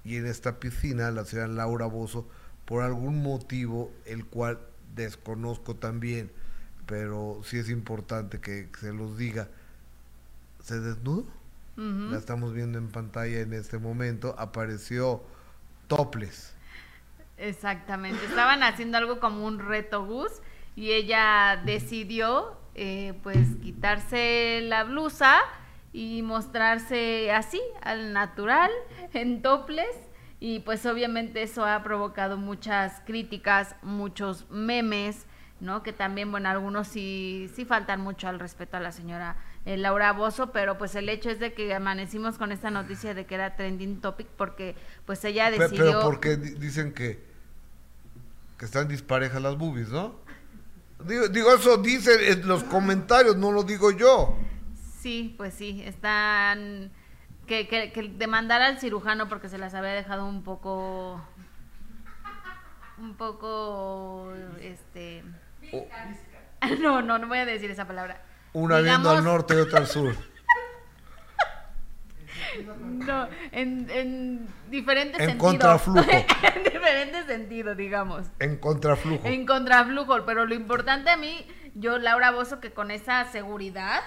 y en esta piscina la señora Laura Bozo, por algún motivo, el cual desconozco también, pero sí es importante que, que se los diga, se desnudó, la estamos viendo en pantalla en este momento, apareció topless. Exactamente. Estaban haciendo algo como un reto Gus y ella decidió eh, pues quitarse la blusa y mostrarse así, al natural, en toples. Y pues obviamente eso ha provocado muchas críticas, muchos memes, ¿no? Que también, bueno, algunos sí, sí faltan mucho al respeto a la señora eh, Laura Bozo, pero pues el hecho es de que amanecimos con esta noticia de que era trending topic porque pues ella decidió... Pero porque di- dicen que, que están disparejas las boobies, ¿no? Digo, digo, eso dicen en los comentarios, no lo digo yo. Sí, pues sí, están que, que, que demandar al cirujano porque se las había dejado un poco un poco este no, no, no voy a decir esa palabra. Una viendo al norte y otra al sur. No, en, en diferentes En sentidos. contraflujo. en diferentes sentidos, digamos. En contraflujo. En contraflujo, pero lo importante a mí, yo Laura Bozo que con esa seguridad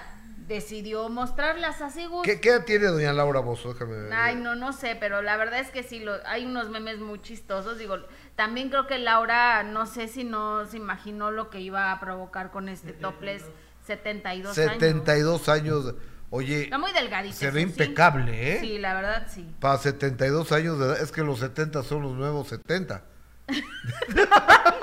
decidió mostrarlas así, Gus. ¿Qué, qué edad tiene doña Laura Bozo? Déjame ver. Ay, no, no sé, pero la verdad es que sí, lo, hay unos memes muy chistosos. Digo, también creo que Laura, no sé si no se imaginó lo que iba a provocar con este topless 72 años. 72 años. Oye, Está muy delgadito. se ve sí. impecable, ¿eh? Sí, la verdad sí. Para 72 años de edad, es que los 70 son los nuevos 70.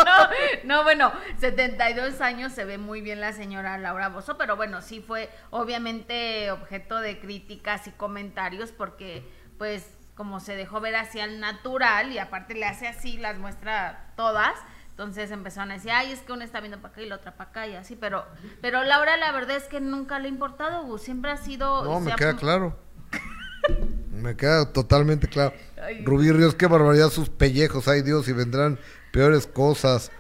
No, no, bueno, 72 años se ve muy bien la señora Laura Bozo, pero bueno, sí fue obviamente objeto de críticas y comentarios porque pues como se dejó ver así al natural y aparte le hace así, las muestra todas, entonces empezaron a decir, ay, es que una está viendo para acá y la otra para acá y así, pero pero Laura la verdad es que nunca le ha importado, Gus, siempre ha sido... No, me queda claro. Me queda totalmente claro. Ay. Rubí Ríos, qué barbaridad sus pellejos. Ay Dios, y vendrán peores cosas.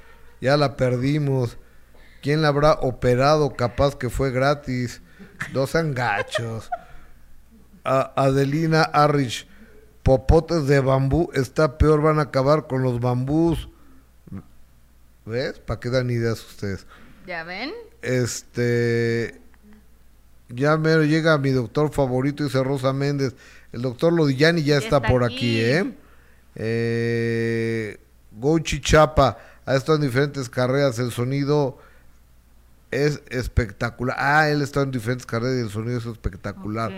Ya la perdimos. ¿Quién la habrá operado? Capaz que fue gratis. Dos sean gachos. A- Adelina Arrish, popotes de bambú. Está peor, van a acabar con los bambús. ¿Ves? ¿Para qué dan ideas ustedes? ¿Ya ven? Este. Ya mero llega mi doctor favorito, dice Rosa Méndez. El doctor Lodillani ya está, está por aquí. aquí, ¿eh? eh Gochi Chapa ha estado en diferentes carreras. El sonido es espectacular. Ah, él está en diferentes carreras y el sonido es espectacular.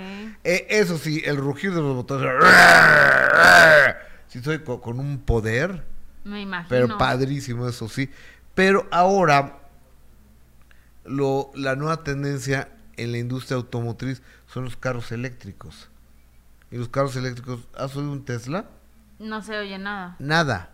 Eh, eso sí, el rugir de los botones. Sí, estoy con, con un poder. Me imagino. Pero padrísimo, eso sí. Pero ahora, lo, la nueva tendencia en la industria automotriz son los carros eléctricos. Y los carros eléctricos, ¿has oído un Tesla? No se oye nada. Nada.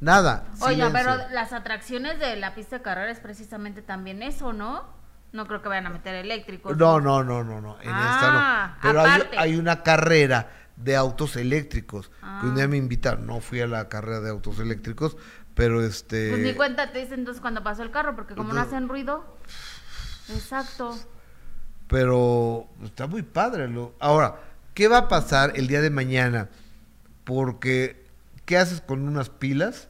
Nada. Oiga, silencio. pero las atracciones de la pista de carrera es precisamente también eso, ¿no? No creo que vayan a meter eléctricos. No, no, no, no, no. En Ah, esta no. Pero hay, aparte. hay una carrera de autos eléctricos que un día Ah. me invitaron. No fui a la carrera de autos eléctricos, pero este. Pues ni cuenta te dicen entonces cuando pasó el carro, porque como no No. hacen ruido. Exacto. Pero está muy padre. Lo... Ahora, ¿qué va a pasar el día de mañana? Porque, ¿qué haces con unas pilas,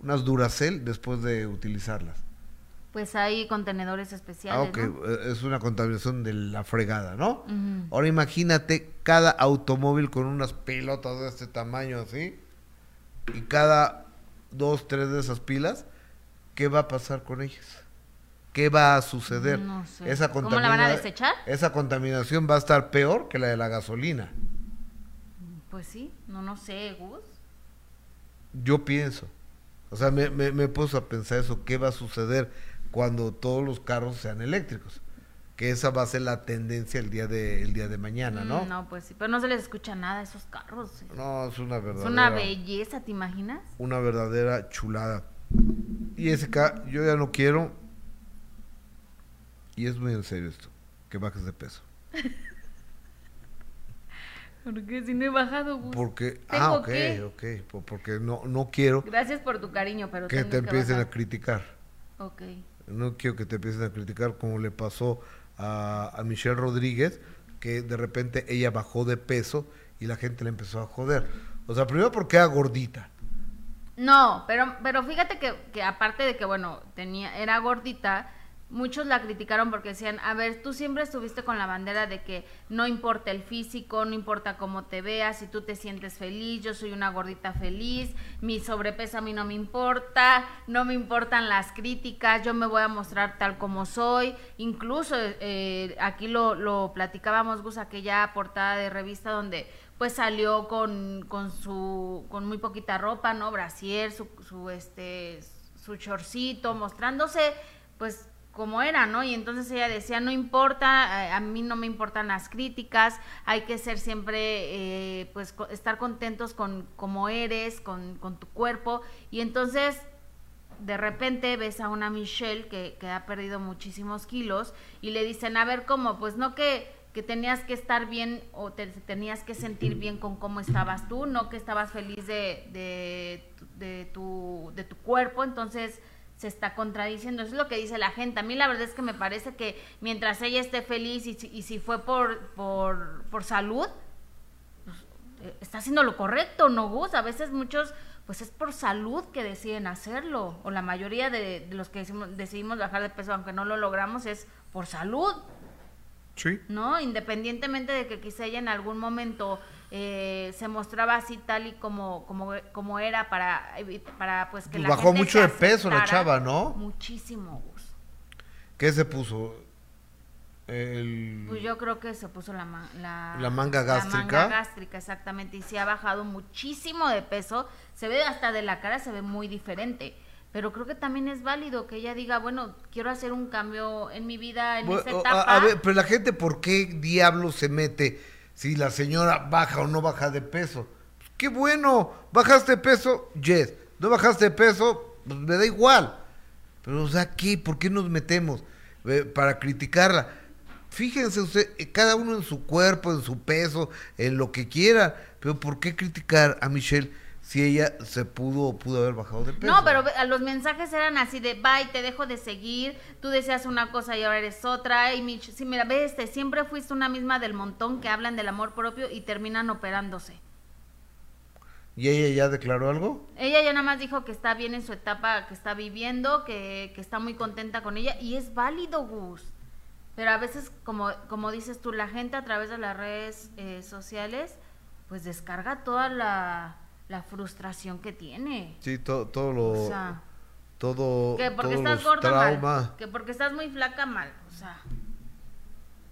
unas Duracell, después de utilizarlas? Pues hay contenedores Ah, especiales. ok, ¿no? eh, es una contaminación de la fregada, ¿no? Ahora imagínate cada automóvil con unas pelotas de este tamaño así, y cada dos, tres de esas pilas, ¿qué va a pasar con ellas? ¿Qué va a suceder? No sé. Esa ¿Cómo la van a desechar? Esa contaminación va a estar peor que la de la gasolina. Pues sí, no, no sé, Gus. Yo pienso. O sea, me, me, me he puesto a pensar eso, ¿qué va a suceder cuando todos los carros sean eléctricos? Que esa va a ser la tendencia el día de, el día de mañana, ¿no? Mm, No, pues sí, pero no se les escucha nada a esos carros. No, es una Es verdadera. una belleza, ¿te imaginas? una verdadera chulada. Y ese ca- yo ya no quiero. Y es muy en serio esto, que bajes de peso. Porque si no he bajado, Gus. Porque, ¿Tengo ah, ok, ok, po- porque no, no quiero Gracias por tu cariño, pero que te empiecen a criticar. Ok. No quiero que te empiecen a criticar como le pasó a, a Michelle Rodríguez, que de repente ella bajó de peso y la gente le empezó a joder. O sea, primero porque era gordita. No, pero, pero fíjate que, que aparte de que, bueno, tenía, era gordita, muchos la criticaron porque decían, a ver, tú siempre estuviste con la bandera de que no importa el físico, no importa cómo te veas, si tú te sientes feliz, yo soy una gordita feliz, mi sobrepeso a mí no me importa, no me importan las críticas, yo me voy a mostrar tal como soy, incluso eh, aquí lo, lo platicábamos, Gus, aquella portada de revista donde pues salió con, con su con muy poquita ropa, ¿no? Brasier, su, su este su chorcito, mostrándose pues como era, ¿no? Y entonces ella decía, no importa, a mí no me importan las críticas, hay que ser siempre, eh, pues estar contentos con cómo eres, con, con tu cuerpo. Y entonces de repente ves a una Michelle que, que ha perdido muchísimos kilos y le dicen, a ver, ¿cómo? Pues no que, que tenías que estar bien o te tenías que sentir bien con cómo estabas tú, no que estabas feliz de, de tu, de tu cuerpo, entonces se está contradiciendo, eso es lo que dice la gente. A mí la verdad es que me parece que mientras ella esté feliz y, si- y si fue por, por, por salud, eh, está haciendo lo correcto, ¿no, Gus? A veces muchos, pues es por salud que deciden hacerlo, o la mayoría de, de los que decimos- decidimos bajar de peso, aunque no lo logramos, es por salud, Sí. ¿no? Independientemente de que quizá ella en algún momento eh, se mostraba así tal y como, como, como era para, para pues que Pues la bajó gente mucho de peso la chava, ¿no? Muchísimo. ¿Qué se puso? El... Pues yo creo que se puso la, ma- la, ¿La manga La gástrica? manga gástrica, exactamente. Y sí ha bajado muchísimo de peso. Se ve hasta de la cara, se ve muy diferente. Pero creo que también es válido que ella diga, bueno, quiero hacer un cambio en mi vida, en Bueno, esta a- etapa. a, ver, pero la gente, ¿por qué diablo se mete si la señora baja o no baja de peso? Pues, qué bueno, bajaste de peso, yes. No bajaste de peso, pues me da igual. Pero, o sea, ¿qué? ¿Por qué nos metemos? Eh, para criticarla. Fíjense usted, eh, cada uno en su cuerpo, en su peso, en lo que quiera. Pero ¿por qué criticar a Michelle si ella se pudo o pudo haber bajado de peso? No, pero los mensajes eran así de, bye, te dejo de seguir, tú deseas una cosa y ahora eres otra, y Mitch, sí, mira, ve este, siempre fuiste una misma del montón que hablan del amor propio y terminan operándose. ¿Y ella ya declaró algo? Ella ya nada más dijo que está bien en su etapa que está viviendo, que, que está muy contenta con ella y es válido, Gus. Pero a veces, como, como dices tú, la gente a través de las redes eh, sociales, pues descarga toda la, la frustración que tiene. Sí, to- todo lo... O sea, todo, que porque todos estás gorda mal, que porque estás muy flaca mal, o sea,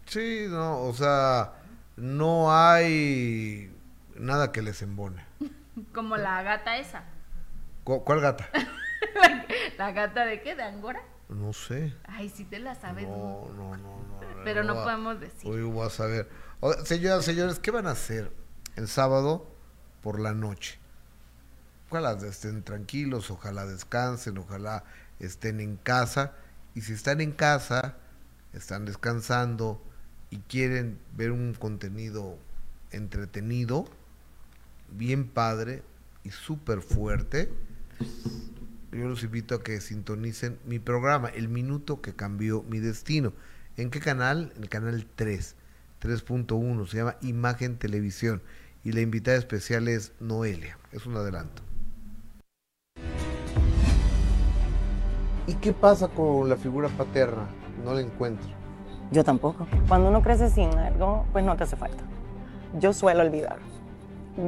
Sí, no, o sea, no hay nada que les embone. como la gata esa. ¿Cu- ¿Cuál gata? ¿La gata de qué? ¿De Angora? No sé. Ay, sí te la sabes. No, no, no, no. Pero no podemos decir. Hoy voy a saber. O- señoras, señores, ¿qué van a hacer el sábado por la noche? Ojalá estén tranquilos, ojalá descansen, ojalá estén en casa. Y si están en casa, están descansando y quieren ver un contenido entretenido, bien padre y súper fuerte, yo los invito a que sintonicen mi programa, El Minuto que Cambió Mi Destino. ¿En qué canal? En el canal 3, 3.1, se llama Imagen Televisión. Y la invitada especial es Noelia. Es un adelanto. ¿Y qué pasa con la figura paterna? No la encuentro. Yo tampoco. Cuando uno crece sin algo, pues no te hace falta. Yo suelo olvidar.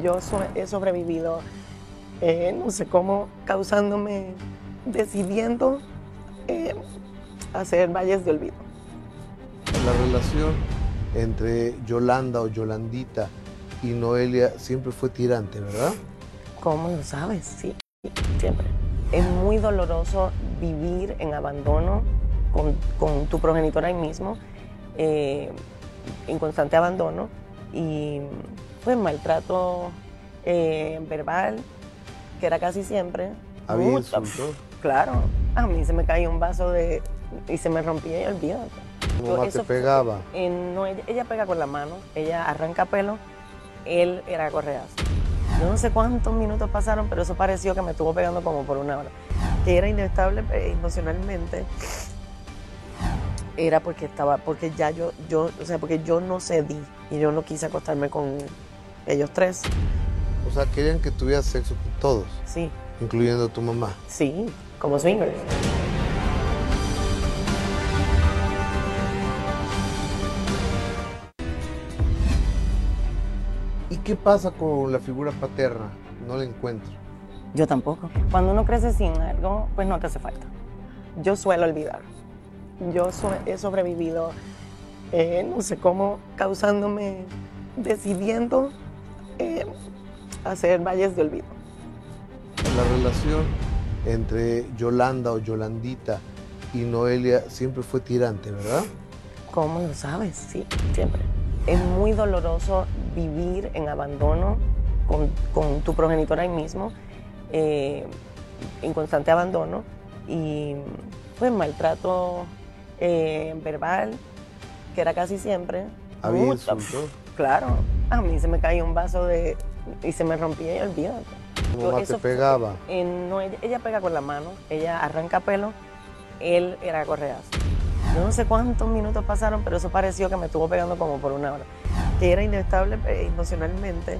Yo he sobrevivido, eh, no sé cómo, causándome, decidiendo eh, hacer valles de olvido. La relación entre Yolanda o Yolandita y Noelia siempre fue tirante, ¿verdad? ¿Cómo lo sabes? Sí, siempre. Es muy doloroso vivir en abandono con, tu progenitor ahí mismo, eh, en constante abandono y pues maltrato eh, verbal, que era casi siempre. ¿Había Claro, a mí se me caía un vaso de y se me rompía y olvídate. ¿Tu mamá te pegaba? no, ella, pega con la mano, ella arranca pelo, él era correazo. Yo no sé cuántos minutos pasaron, pero eso pareció que me estuvo pegando como por una hora. Era inestable eh, emocionalmente. Era porque estaba, porque ya yo, yo, o sea, porque yo no cedí y yo no quise acostarme con ellos tres. O sea, querían que tuvieras sexo con todos. Sí. Incluyendo tu mamá. Sí, como swingers. ¿Y qué pasa con la figura paterna? No la encuentro. Yo tampoco. Cuando uno crece sin algo, pues no te hace falta. Yo suelo olvidar. Yo he sobrevivido, eh, no sé cómo, causándome, decidiendo eh, hacer valles de olvido. La relación entre Yolanda o Yolandita y Noelia siempre fue tirante, ¿verdad? ¿Cómo lo sabes? Sí, siempre es muy doloroso vivir en abandono con, tu progenitor ahí mismo, eh, en constante abandono y pues maltrato eh, verbal, que era casi siempre. ¿Había Claro, a mí se me caía un vaso de y se me rompía y olvídate. ¿Tu mamá te pegaba? Eh, no, ella, ella, pega con la mano, ella arranca pelo, él era correazo. Yo no sé cuántos minutos pasaron, pero eso pareció que me estuvo pegando como por una hora. Que era inestable eh, emocionalmente.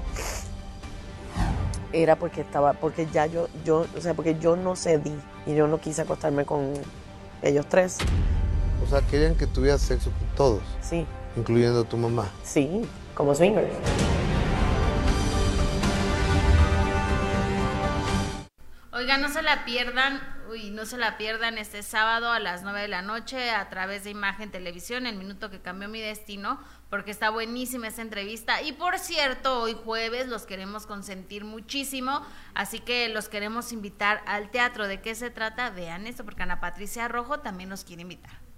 Era porque estaba, porque ya yo, yo, o sea, porque yo no cedí y yo no quise acostarme con ellos tres. O sea, querían que tuvieras sexo con todos. Sí. Incluyendo tu mamá. Sí, como swingers. Oiga, no se la pierdan, uy, no se la pierdan este sábado a las 9 de la noche a través de Imagen Televisión, el minuto que cambió mi destino, porque está buenísima esta entrevista. Y por cierto, hoy jueves los queremos consentir muchísimo, así que los queremos invitar al teatro. ¿De qué se trata? Vean esto, porque Ana Patricia Rojo también nos quiere invitar.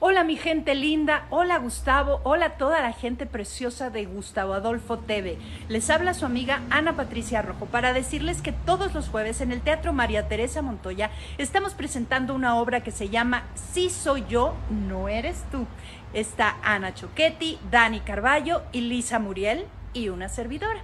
Hola mi gente linda, hola Gustavo, hola toda la gente preciosa de Gustavo Adolfo TV. Les habla su amiga Ana Patricia Rojo para decirles que todos los jueves en el Teatro María Teresa Montoya estamos presentando una obra que se llama Si soy yo, no eres tú. Está Ana Choquetti, Dani Carballo y Lisa Muriel y una servidora.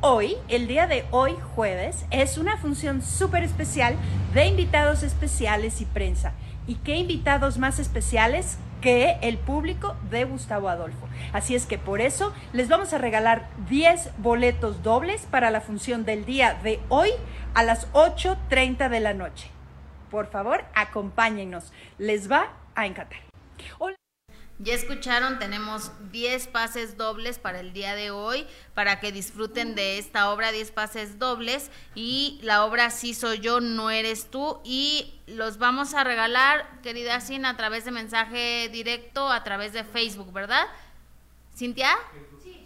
Hoy, el día de hoy, jueves, es una función súper especial de invitados especiales y prensa. ¿Y qué invitados más especiales que el público de Gustavo Adolfo? Así es que por eso les vamos a regalar 10 boletos dobles para la función del día de hoy a las 8.30 de la noche. Por favor, acompáñennos. Les va a encantar. Ya escucharon, tenemos 10 pases dobles para el día de hoy, para que disfruten de esta obra, 10 pases dobles. Y la obra Sí soy yo, no eres tú. Y los vamos a regalar, querida Sin, a través de mensaje directo, a través de Facebook, ¿verdad? ¿Cintia?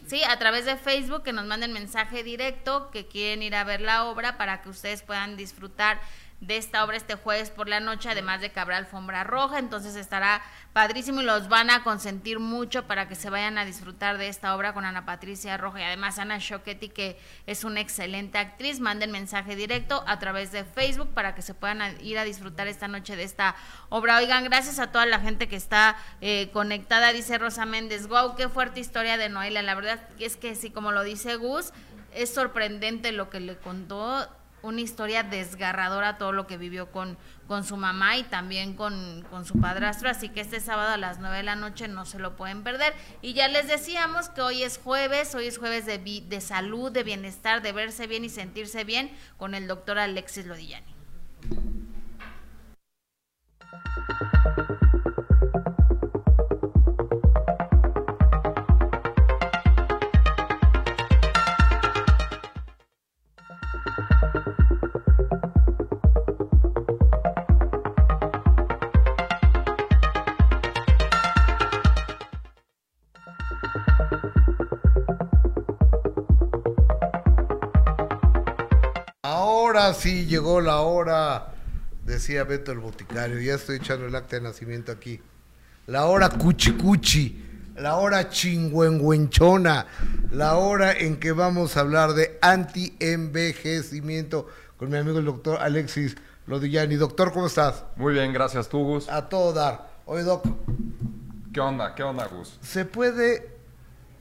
Sí, a través de Facebook, que nos manden mensaje directo, que quieren ir a ver la obra para que ustedes puedan disfrutar de esta obra este jueves por la noche, además de que habrá alfombra roja, entonces estará padrísimo y los van a consentir mucho para que se vayan a disfrutar de esta obra con Ana Patricia Roja y además Ana Shoquetti, que es una excelente actriz. Manden mensaje directo a través de Facebook para que se puedan ir a disfrutar esta noche de esta obra. Oigan, gracias a toda la gente que está eh, conectada, dice Rosa Méndez. Wow, qué fuerte historia de Noelia. La verdad es que sí, como lo dice Gus, es sorprendente lo que le contó una historia desgarradora todo lo que vivió con, con su mamá y también con, con, su padrastro, así que este sábado a las 9 de la noche no se lo pueden perder. Y ya les decíamos que hoy es jueves, hoy es jueves de, de salud, de bienestar, de verse bien y sentirse bien con el doctor Alexis Lodillani. Ahora sí llegó la hora, decía Beto el boticario. Ya estoy echando el acta de nacimiento aquí. La hora cuchi cuchi, la hora chingüengüenchona, la hora en que vamos a hablar de anti-envejecimiento con mi amigo el doctor Alexis Lodillani. Doctor, ¿cómo estás? Muy bien, gracias tú, Gus. A todo dar. Oye, Doc. ¿Qué onda? ¿Qué onda, Gus? ¿Se puede,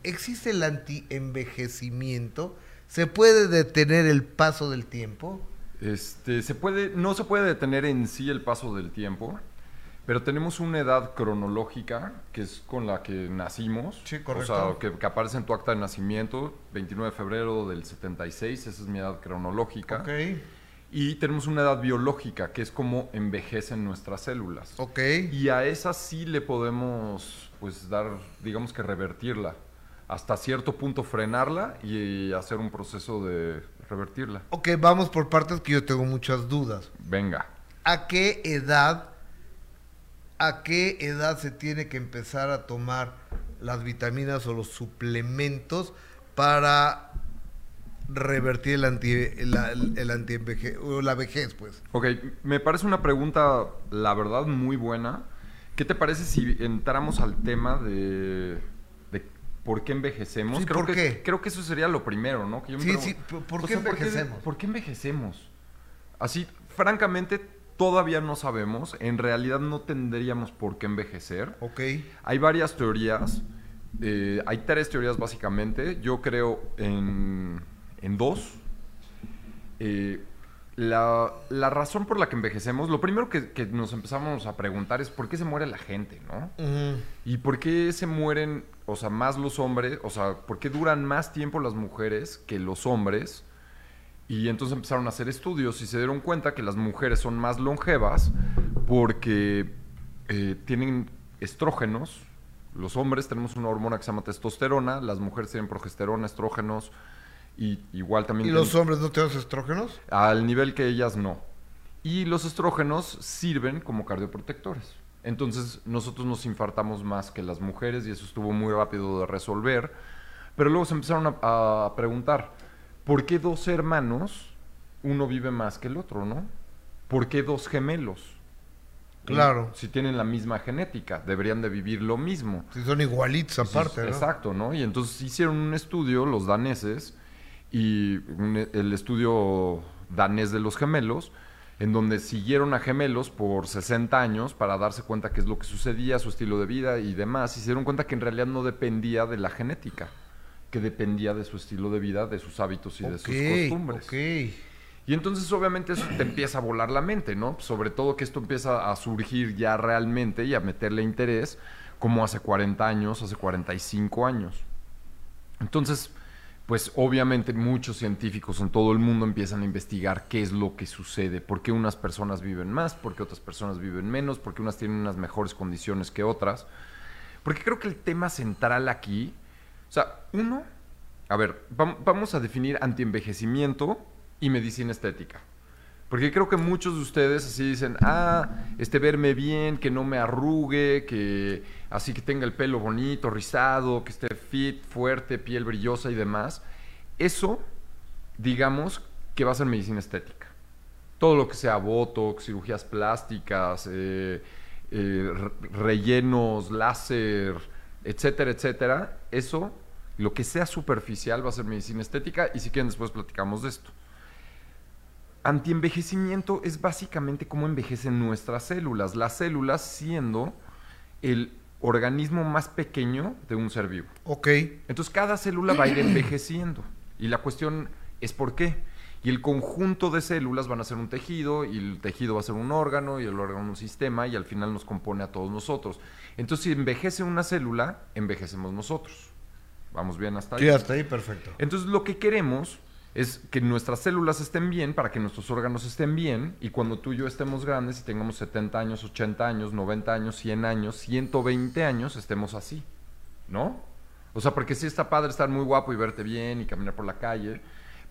existe el anti-envejecimiento? ¿Se puede detener el paso del tiempo? Este, se puede, no se puede detener en sí el paso del tiempo, pero tenemos una edad cronológica que es con la que nacimos. Sí, correcto. O sea, que, que aparece en tu acta de nacimiento, 29 de febrero del 76, esa es mi edad cronológica. Ok. Y tenemos una edad biológica, que es como envejecen nuestras células. Ok. Y a esa sí le podemos, pues, dar, digamos que revertirla. Hasta cierto punto frenarla y hacer un proceso de revertirla. Ok, vamos por partes que yo tengo muchas dudas. Venga. ¿A qué edad, a qué edad se tiene que empezar a tomar las vitaminas o los suplementos para revertir el anti, la, el o la vejez, pues? Ok, me parece una pregunta, la verdad, muy buena. ¿Qué te parece si entramos al tema de por qué envejecemos? Sí, creo ¿por que, qué? Creo que eso sería lo primero, ¿no? Que yo me Sí, pregun- sí, ¿por- por qué sea, envejecemos? ¿por qué envejecemos? Así, francamente, todavía no sabemos. En realidad no tendríamos por qué envejecer. Ok. Hay varias teorías. eh, hay tres teorías básicamente. Yo creo en, en dos. Eh, la, la razón por la que envejecemos, lo primero que, que nos empezamos a preguntar es por qué se muere la gente, ¿no? Ujú. ¿Y por qué se mueren, o sea, más los hombres? O sea, ¿por qué duran más tiempo las mujeres que los hombres? Y entonces empezaron a hacer estudios y se dieron cuenta que las mujeres son más longevas porque eh, tienen estrógenos. Los hombres tenemos una hormona que se llama testosterona, las mujeres tienen progesterona, estrógenos y igual también... ¿Y tienen- los hombres no tenemos estrógenos? al nivel que ellas no. Y los estrógenos sirven como cardioprotectores. Entonces nosotros nos infartamos más que las mujeres y eso estuvo muy rápido de resolver. Pero luego se empezaron a, a preguntar, ¿por qué dos hermanos uno vive más que el otro, no? ¿Por qué dos gemelos? Claro. Si tienen la misma genética, deberían de vivir lo mismo. Si son igualitos aparte, ¿no? Exacto, ¿no? Y entonces hicieron un estudio, los daneses, y un- el estudio danés de los gemelos, en donde siguieron a gemelos por 60 años para darse cuenta qué es lo que sucedía, su estilo de vida y demás. Y se dieron cuenta que en realidad no dependía de la genética, que dependía de su estilo de vida, de sus hábitos y de sus costumbres. Y entonces obviamente eso te empieza a volar la mente, ¿no? Sobre todo que esto empieza a surgir ya realmente y a meterle interés como hace 40 años, hace 45 años. Entonces, pues obviamente muchos científicos en todo el mundo empiezan a investigar qué es lo que sucede, por qué unas personas viven más, por qué otras personas viven menos, por qué unas tienen unas mejores condiciones que otras. Porque creo que el tema central aquí, o sea, uno, a ver, vam- vamos a definir antienvejecimiento y medicina estética. Porque creo que muchos de ustedes así dicen, ah, este verme bien, que no me arrugue, que así que tenga el pelo bonito, rizado, que esté fit, fuerte, piel brillosa y demás. Eso, digamos, que va a ser medicina estética. todo lo que sea botox, cirugías plásticas, eh, eh, re- rellenos, láser, etcétera, etcétera, eso, lo que sea superficial va a ser medicina estética y si quieren después platicamos de esto. Antienvejecimiento es básicamente cómo envejecen nuestras células, las células siendo el organismo más pequeño de un ser vivo. Ok. Entonces cada célula va a ir envejeciendo. Y la cuestión es por qué. Y el conjunto de células van a ser un tejido, y el tejido va a ser un órgano, y el órgano un sistema, y al final nos compone a todos nosotros. Entonces, si envejece una célula, envejecemos nosotros. Vamos bien hasta ahí. Sí, hasta ahí, perfecto. Entonces lo que queremos es que nuestras células estén bien para que nuestros órganos estén bien y cuando tú y yo estemos grandes y tengamos 70 años, 80 años, 90 años, 100 años, 120 años, estemos así, ¿no? O sea, porque sí está padre estar muy guapo y verte bien y caminar por la calle,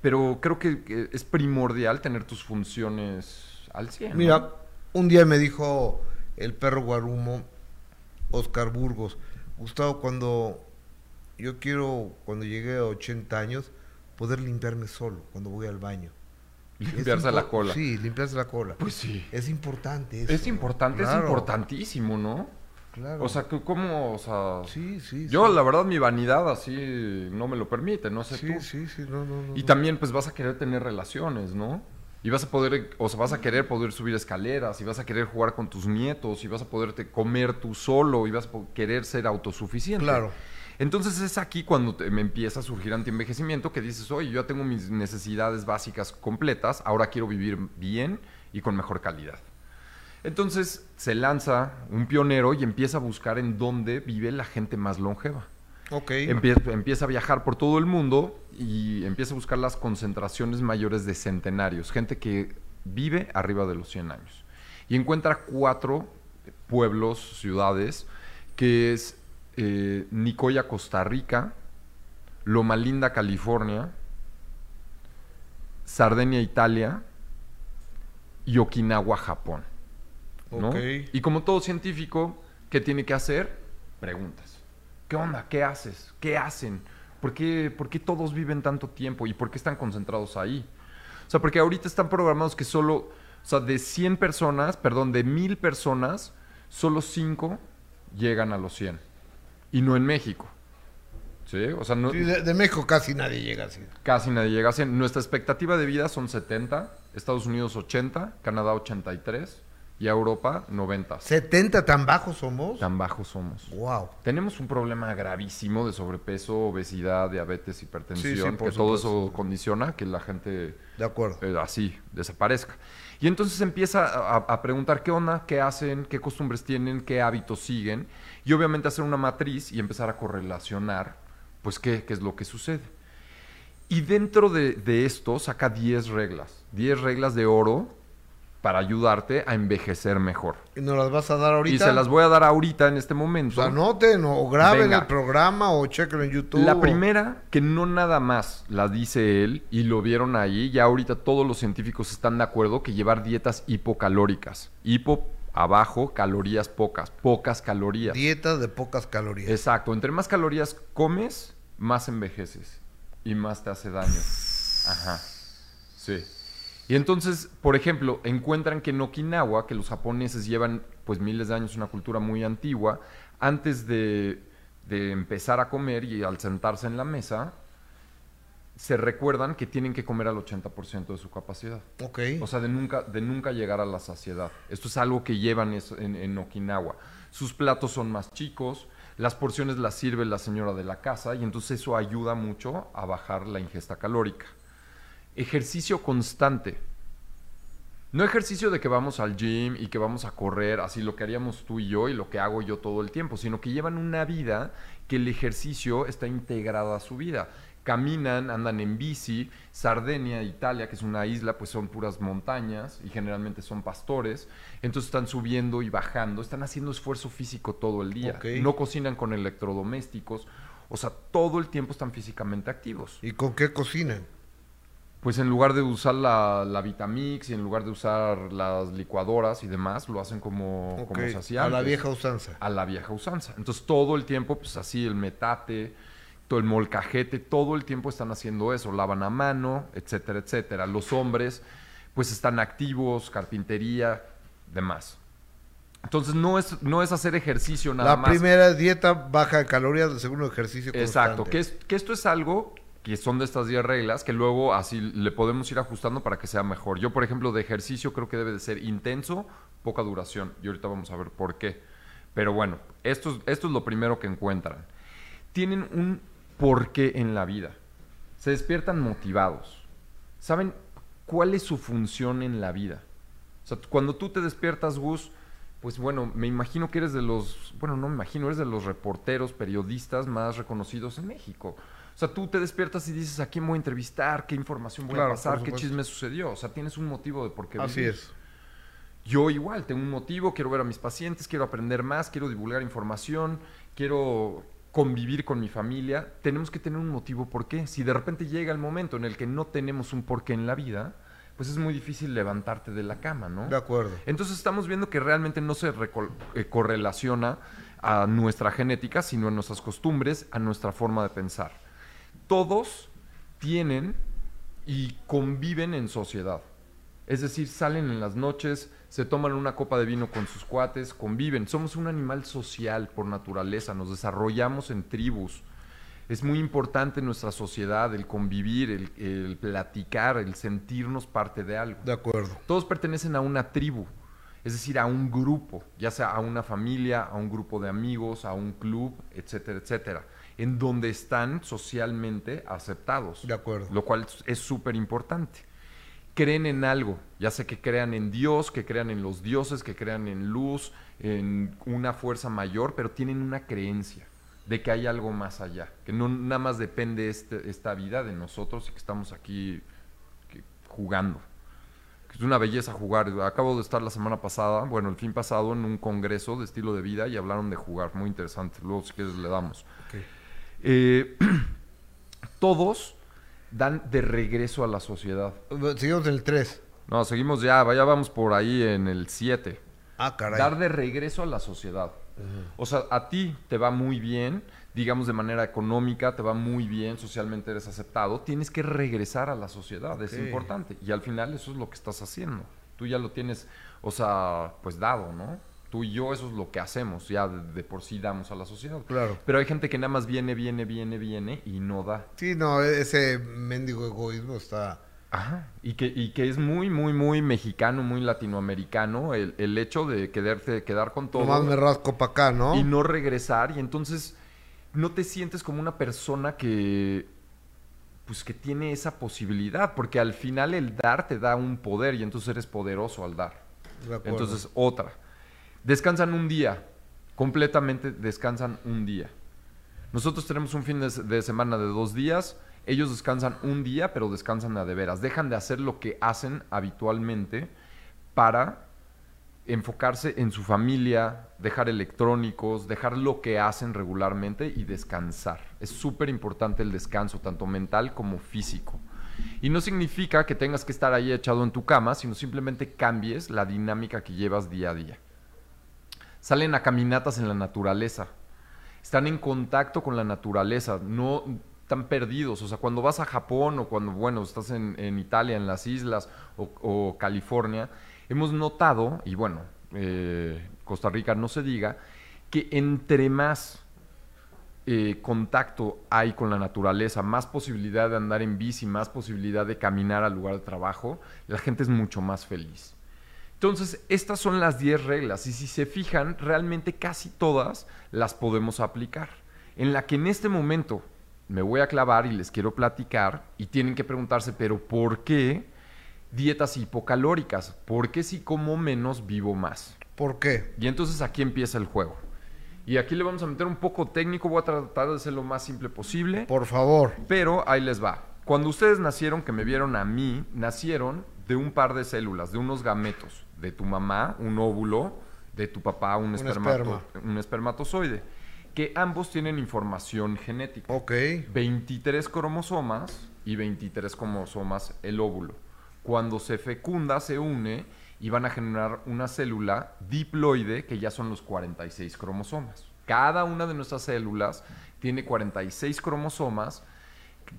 pero creo que, es primordial tener tus funciones al 100. ¿no? Mira, un día me dijo el perro guarumo, Oscar Burgos, Gustavo, cuando yo quiero, cuando llegue a 80 años, poder limpiarme solo cuando voy al baño. Limpiarse la cola. Sí, limpiarse la cola. Pues sí. Es importante eso. Es importante, Claro, es importantísimo, ¿no? Claro. O sea, que ¿cómo? O sea, sí, sí. Yo, sí. la verdad, mi vanidad así no me lo permite, no sé Sí, tú. sí, sí, no, no, no. Y también, pues, vas a querer tener relaciones, ¿no? Y vas a poder, o sea, vas a querer poder subir escaleras, y vas a querer jugar con tus nietos, y vas a poderte comer tú solo, y vas a querer ser autosuficiente. Claro. Entonces es aquí cuando te- me empieza a surgir antienvejecimiento que dices, oye, yo ya tengo mis necesidades básicas completas, ahora quiero vivir bien y con mejor calidad. Entonces se lanza un pionero y empieza a buscar en dónde vive la gente más longeva. Ok. Empieza, empieza a viajar por todo el mundo y empieza a buscar las concentraciones mayores de centenarios, gente que vive arriba de los 100 años. Y encuentra cuatro pueblos, ciudades, que es eh, Nicoya, Costa Rica, Loma Linda, California, Sardenia, Italia y Okinawa, Japón. ¿no? Y como todo científico, ¿qué tiene que hacer? Preguntas. ¿Qué onda? ¿Qué haces? ¿Qué hacen? ¿Por qué, por qué todos viven tanto tiempo? ¿Y por qué están concentrados ahí? O sea, porque ahorita están programados que solo, o sea, de 100 personas, perdón, de 1000 personas, solo 5 llegan a los 100. Y no en México. ¿Sí? O sea, no, Sí, de, de México casi nadie llega así. casi nadie llega a 100. Nuestra expectativa de vida son 70, Estados Unidos 80, Canadá 83 y a Europa 90. ¿70 tan bajos somos? Tan bajos somos. Wow. Tenemos un problema gravísimo de sobrepeso, obesidad, diabetes, hipertensión, Sí, sí, que todo eso condiciona que la gente De acuerdo. eh, así desaparezca. Y entonces empieza a, a preguntar qué onda, qué hacen, qué costumbres tienen, qué hábitos siguen, y obviamente hacer una matriz y empezar a correlacionar, pues, qué, qué es lo que sucede. Y dentro de, de esto saca 10 reglas, 10 reglas de oro para ayudarte a envejecer mejor. ¿Y nos las vas a dar ahorita? Y se las voy a dar ahorita en este O momento. sea, anoten o graben Venga. el programa o chequen en YouTube. La o- primera, que no nada más la dice él y lo vieron ahí, ya ahorita todos los científicos están de acuerdo que llevar dietas hipocalóricas. Hipo abajo, calorías pocas, pocas calorías. Dieta de pocas calorías. Exacto, entre más calorías comes, más envejeces y más te hace daño. Ajá. Sí. Y entonces, por ejemplo, encuentran que en Okinawa, que los japoneses llevan pues miles de años, una cultura muy antigua, antes de, de empezar a comer y al sentarse en la mesa, se recuerdan que tienen que comer al 80% de su capacidad. Ok. O sea, de nunca, de nunca llegar a la saciedad. Esto es algo que llevan en Okinawa. Sus platos son más chicos, las porciones las sirve la señora de la casa y entonces eso ayuda mucho a bajar la ingesta calórica. Ejercicio constante. No ejercicio de que vamos al gym y que vamos a correr, así lo que haríamos tú y yo y lo que hago yo todo el tiempo, sino que llevan una vida que el ejercicio está integrado a su vida. Caminan, andan en bici. Sardenia, Italia, que es una isla, pues son puras montañas y generalmente son pastores. Entonces están subiendo y bajando, están haciendo esfuerzo físico todo el día. No cocinan con electrodomésticos. O sea, todo el tiempo están físicamente activos. ¿Y con qué cocinan? Pues en lugar de usar la, la Vitamix y en lugar de usar las licuadoras y demás, lo hacen como, Ok, como se hacía A la vieja usanza. A la vieja usanza. Entonces todo el tiempo, pues así, el metate, todo el molcajete, todo el tiempo están haciendo eso. Lavan a mano, etcétera, etcétera. Los hombres, pues están activos, carpintería, demás. Entonces no es, no es hacer ejercicio nada La más. primera dieta baja de calorías, el segundo ejercicio Exacto, que, es- que esto es algo que son de estas 10 reglas que luego así le podemos ir ajustando para que sea mejor. Yo, por ejemplo, de ejercicio creo que debe de ser intenso, poca duración. Y ahorita vamos a ver por qué. Pero bueno, esto es, esto es lo primero que encuentran. Tienen un porqué en la vida. Se despiertan motivados. Saben cuál es su función en la vida. O sea, cuando tú te despiertas, Gus, pues bueno, me imagino que eres de los, bueno, no me imagino, eres de los reporteros, periodistas más reconocidos en México. O sea, tú te despiertas y dices, ¿a quién voy a entrevistar? ¿Qué información voy Claro, a pasar? por ¿Qué chisme sucedió? O sea, tienes un motivo de por qué Así vivir. es. Yo igual, tengo un motivo, quiero ver a mis pacientes, quiero aprender más, quiero divulgar información, quiero convivir con mi familia. Tenemos que tener un motivo por qué. Si de repente llega el momento en el que no tenemos un porqué en la vida, pues es muy difícil levantarte de la cama, ¿no? De acuerdo. Entonces estamos viendo que realmente no se eh, correlaciona a nuestra genética, sino a nuestras costumbres, a nuestra forma de pensar. Todos tienen y conviven en sociedad. Es decir, salen en las noches, se toman una copa de vino con sus cuates, conviven. Somos un animal social por naturaleza, nos desarrollamos en tribus. Es muy importante en nuestra sociedad el convivir, el, el platicar, el sentirnos parte de algo. De acuerdo. Todos pertenecen a una tribu, es decir, a un grupo, ya sea a una familia, a un grupo de amigos, a un club, etcétera, etcétera, en donde están socialmente aceptados. De acuerdo. Lo cual es- es súper importante. Creen en algo, ya sea que crean en Dios, que crean en los dioses, que crean en luz, en una fuerza mayor, pero tienen una creencia de que hay algo más allá, que no nada más depende este- esta vida de nosotros y que estamos aquí que- jugando. Que Es una belleza jugar. Acabo de estar la semana pasada, bueno, el fin pasado, en un congreso de estilo de vida y hablaron de jugar. Muy interesante. Luego, si quieres, le damos. Eh, todos dan de regreso a la sociedad. Seguimos en el 3. No, seguimos ya, ya vamos por ahí en el 7. Ah, caray. Dar de regreso a la sociedad. O sea, a ti te va muy bien, digamos de manera económica, te va muy bien, socialmente eres aceptado, tienes que regresar a la sociedad, es importante. Y al final eso es lo que estás haciendo. Tú ya lo tienes, o sea, pues dado, ¿no? Tú y yo eso es lo que hacemos, ya de, de por sí damos a la sociedad. Claro. Pero hay gente que nada más viene, viene, viene, viene y no da. Sí, no, ese mendigo egoísmo está... Ajá. Y que, y que es muy, muy, muy mexicano, muy latinoamericano el, el hecho de quedarte, quedar con todo Nomás me rasco para acá, ¿no? y no regresar. Y entonces no te sientes como una persona que pues que tiene esa posibilidad, porque al final el dar te da un poder y entonces eres poderoso al dar. De acuerdo. Entonces, otra. Descansan un día, completamente descansan un día. Nosotros tenemos un fin de semana de dos días, ellos descansan un día, pero descansan a de veras. Dejan de hacer lo que hacen habitualmente para enfocarse en su familia, dejar electrónicos, dejar lo que hacen regularmente y descansar. Es súper importante el descanso, tanto mental como físico. Y no significa que tengas que estar ahí echado en tu cama, sino simplemente cambies la dinámica que llevas día a día. Salen a caminatas en la naturaleza. Están en contacto con la naturaleza, no están perdidos. O sea, cuando vas a Japón o cuando, bueno, estás en, en Italia, en las islas o, o California, hemos notado, y bueno, eh, Costa Rica no se diga, que entre más eh, contacto hay con la naturaleza, más posibilidad de andar en bici, más posibilidad de caminar al lugar de trabajo, la gente es mucho más feliz. Entonces, estas son las 10 reglas y si se fijan, realmente casi todas las podemos aplicar. En la que en este momento me voy a clavar y les quiero platicar y tienen que preguntarse, pero ¿por qué dietas hipocalóricas? ¿Por qué si como menos vivo más? ¿Por qué? Y entonces aquí empieza el juego. Y aquí le vamos a meter un poco técnico, voy a tratar de ser lo más simple posible. Por favor. Pero ahí les va. Cuando ustedes nacieron, que me vieron a mí, nacieron de un par de células, de unos gametos. De tu mamá, un óvulo, de tu papá, un, espermato- un espermatozoide. Que ambos tienen información genética. Ok. 23 cromosomas y 23 cromosomas el óvulo. Cuando se fecunda, se une y van a generar una célula diploide que ya son los 46 cromosomas. Cada una de nuestras células tiene 46 cromosomas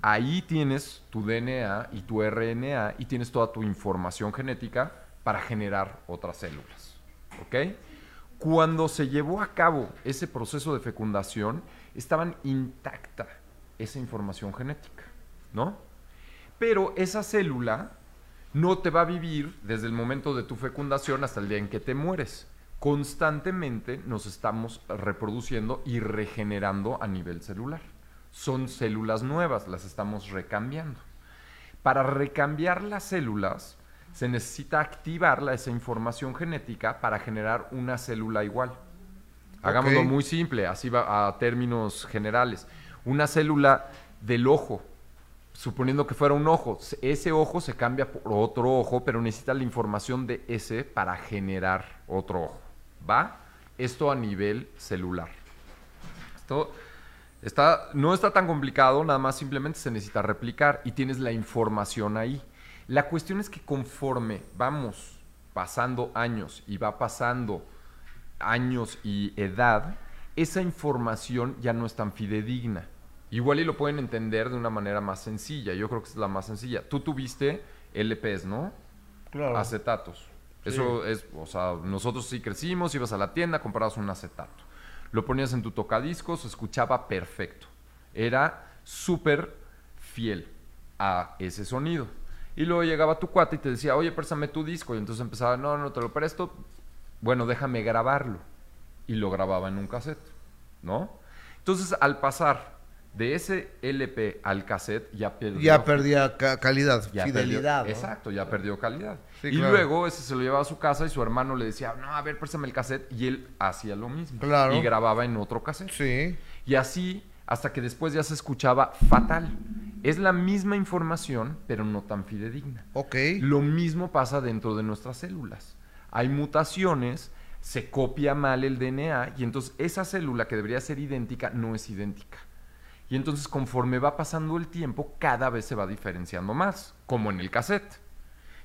Ahí tienes tu DNA y tu RNA y tienes toda tu información genética para generar otras células. ¿Ok? Cuando se llevó a cabo ese proceso de fecundación, estaban intacta esa información genética, ¿no? Pero esa célula no te va a vivir desde el momento de tu fecundación hasta el día en que te mueres. Constantemente nos estamos reproduciendo y regenerando a nivel celular. Son células nuevas, las estamos recambiando. Para recambiar las células se necesita activar esa información genética para generar una célula igual. Hagámoslo muy simple, así va a términos generales. Una célula del ojo, suponiendo que fuera un ojo, se- ese ojo se cambia por otro ojo, pero necesita la información de ese para generar otro ojo. ¿Va? Esto a nivel celular. Esto está, no está tan complicado, nada más simplemente se necesita replicar y tienes la información ahí. La cuestión es que conforme vamos pasando años y va pasando años y edad, esa información ya no es tan fidedigna. Igual y lo pueden entender de una manera más sencilla. Yo creo que es la más sencilla. Tú tuviste LPs, ¿no? Claro. Acetatos. Eso es, o sea, nosotros sí crecimos, ibas a la tienda, comprabas un acetato. Lo ponías en tu tocadiscos, se escuchaba perfecto. Era súper fiel a ese sonido. Y luego llegaba tu cuate y te decía, oye, préstame tu disco. Y entonces empezaba, no, no te lo presto. Bueno, déjame grabarlo. Y lo grababa en un cassette, ¿no? Entonces, al pasar de ese LP al cassette, ya perdió Ya perdía ca- calidad, ya fidelidad. perdió- ¿no? exacto, ya perdió calidad. Sí, y claro. luego ese se lo llevaba a su casa y su hermano le decía, no, a ver, préstame el cassette. Y él hacía lo mismo. Claro. Y grababa en otro cassette. Sí. Y así hasta que después ya se escuchaba fatal. Es la misma información, pero no tan fidedigna. Ok. Lo mismo pasa dentro de nuestras células. Hay mutaciones, se copia mal el DNA y entonces esa célula que debería ser idéntica no es idéntica. Y entonces conforme va pasando el tiempo, cada vez se va diferenciando más, como en el cassette.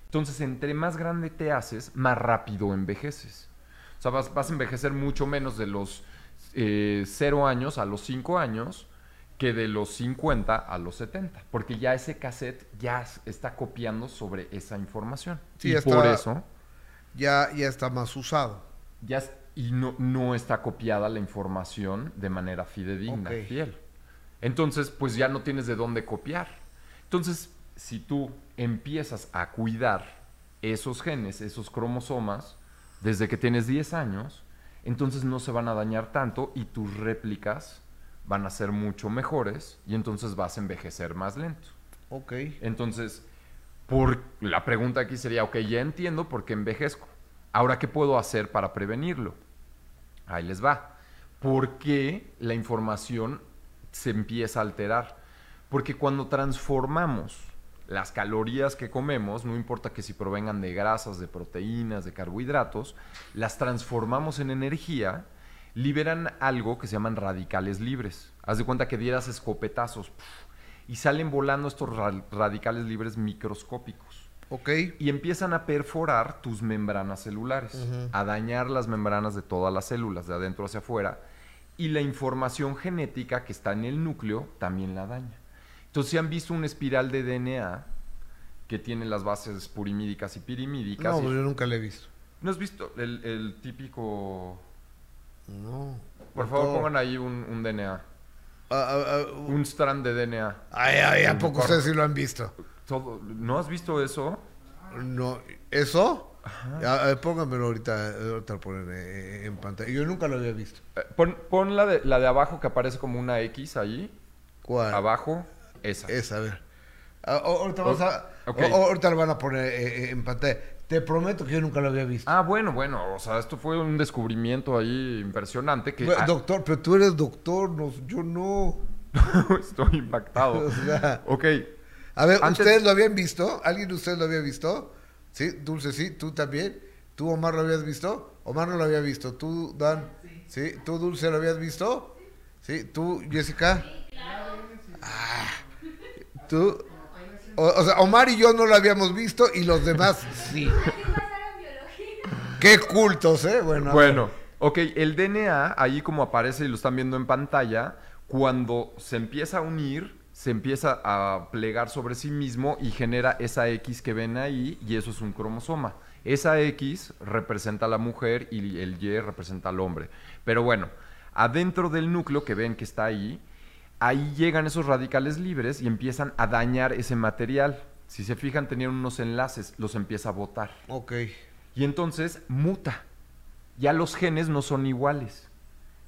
Entonces, entre más grande te haces, más rápido envejeces. O sea, vas, vas a envejecer mucho menos de los 0 años a los 5 años que de los 50 a los 70, porque ya ese cassette ya está copiando sobre esa información. Sí, y por eso Ya, ya está más usado. ya y no, no está copiada la información de manera fidedigna, Ok. fiel. Entonces, pues ya no tienes de dónde copiar. Entonces, si tú empiezas a cuidar esos genes, esos cromosomas, desde que tienes 10 años, entonces no se van a dañar tanto y tus réplicas van a ser mucho mejores y entonces vas a envejecer más lento. Ok. Entonces, por, la pregunta aquí sería, ok, ya entiendo por qué envejezco. Ahora, ¿qué puedo hacer para prevenirlo? Ahí les va. ¿Por qué la información se empieza a alterar? Porque cuando transformamos las calorías que comemos, no importa que si provengan de grasas, de proteínas, de carbohidratos, las transformamos en energía, liberan algo que se llaman radicales libres. Haz de cuenta que dieras escopetazos ¡puf! y salen volando estos ra- radicales libres microscópicos Ok. y empiezan a perforar tus membranas celulares, a dañar las membranas de todas las células, de adentro hacia afuera, y la información genética que está en el núcleo también la daña. Entonces, si han visto una espiral de DNA que tiene las bases purimídicas y pirimídicas, No, y- pues yo nunca le he visto. ¿no has visto el, el típico... No. Por favor, pongan ahí un, un DNA, Ah, ah, ah, un strand de DNA. ay, ay, ¿a poco ustedes sí lo han visto? Todo- ¿No has visto eso? No. ¿Eso? Ah, ah, pónganmelo ahorita, eh, ahorita lo ponen eh, en pantalla. Yo nunca lo había visto. Eh, Pon, pon la, de, la de abajo que aparece como una X ahí. ¿Cuál? Abajo, esa. Esa, a ver. Ah, oh, ahorita, vamos a- ahorita lo van a poner eh, eh, en pantalla. Te prometo que yo nunca lo había visto. Ah, bueno, bueno, o sea, esto fue un descubrimiento ahí impresionante que Bueno, Doctor, pero tú eres doctor, no, yo no. estoy impactado. O sea, ok, a ver, Antes- ¿ustedes lo habían visto? ¿Alguien de ustedes lo había visto? Sí, Dulce, sí, tú también. ¿Tú, Omar, lo habías visto? Omar no lo había visto. ¿Tú, Dan? Sí. ¿Tú, Dulce, lo habías visto? Sí. ¿Tú, Jessica? Ah, ¿Tú? O, o sea, Omar y yo no lo habíamos visto y los demás sí. Qué cultos, ¿eh? Bueno, bueno, ok, el DNA, ahí como aparece y lo están viendo en pantalla, cuando se empieza a unir, se empieza a plegar sobre sí mismo y genera esa X que ven ahí y eso es un cromosoma. Esa X representa a la mujer y el Y representa al hombre. Pero bueno, adentro del núcleo que ven que está ahí, ahí llegan esos radicales libres y empiezan a dañar ese material. Si se fijan, tenían unos enlaces, los empieza a botar. Ok. Y entonces muta. Ya los genes no son iguales.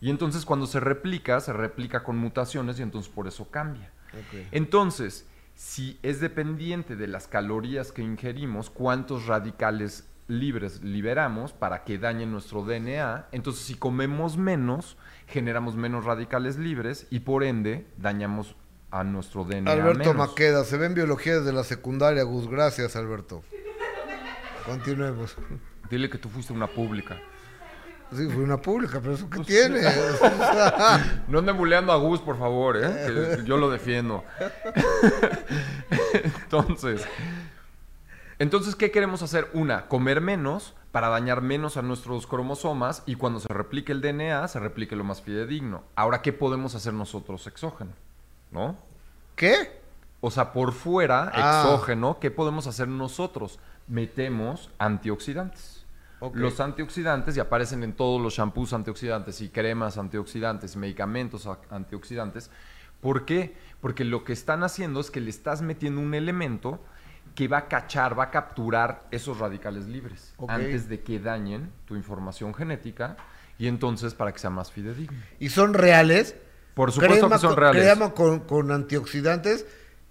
Y entonces cuando se replica, se replica con mutaciones y entonces por eso cambia. ok. Entonces, si es dependiente de las calorías que ingerimos, cuántos radicales libres liberamos para que dañen nuestro DNA, entonces si comemos menos, generamos menos radicales libres y por ende dañamos a nuestro DNA. Alberto menos. Maqueda, se ve en biología desde la secundaria, Gus. Gracias, Alberto. Continuemos. Dile que tú fuiste una pública. Sí, fue una pública, pero ¿eso qué tiene? No ande buleando a Gus, por favor, ¿eh? que yo lo defiendo. entonces, entonces, ¿qué queremos hacer? Una, comer menos para dañar menos a nuestros cromosomas y cuando se replique el DNA, se replique lo más fidedigno. Ahora, ¿qué podemos hacer nosotros exógeno? ¿No? ¿Qué? O sea, por fuera, Ah. exógeno, ¿qué podemos hacer nosotros? Metemos antioxidantes. Los antioxidantes y aparecen en todos los shampoos antioxidantes y cremas antioxidantes y medicamentos antioxidantes. ¿Por qué? Porque lo que están haciendo es que le estás metiendo un elemento que va a cachar, va a capturar esos radicales libres antes de que dañen tu información genética y entonces para que sea más fidedigno. ¿Y son reales? Por supuesto que son reales. Crema con, con antioxidantes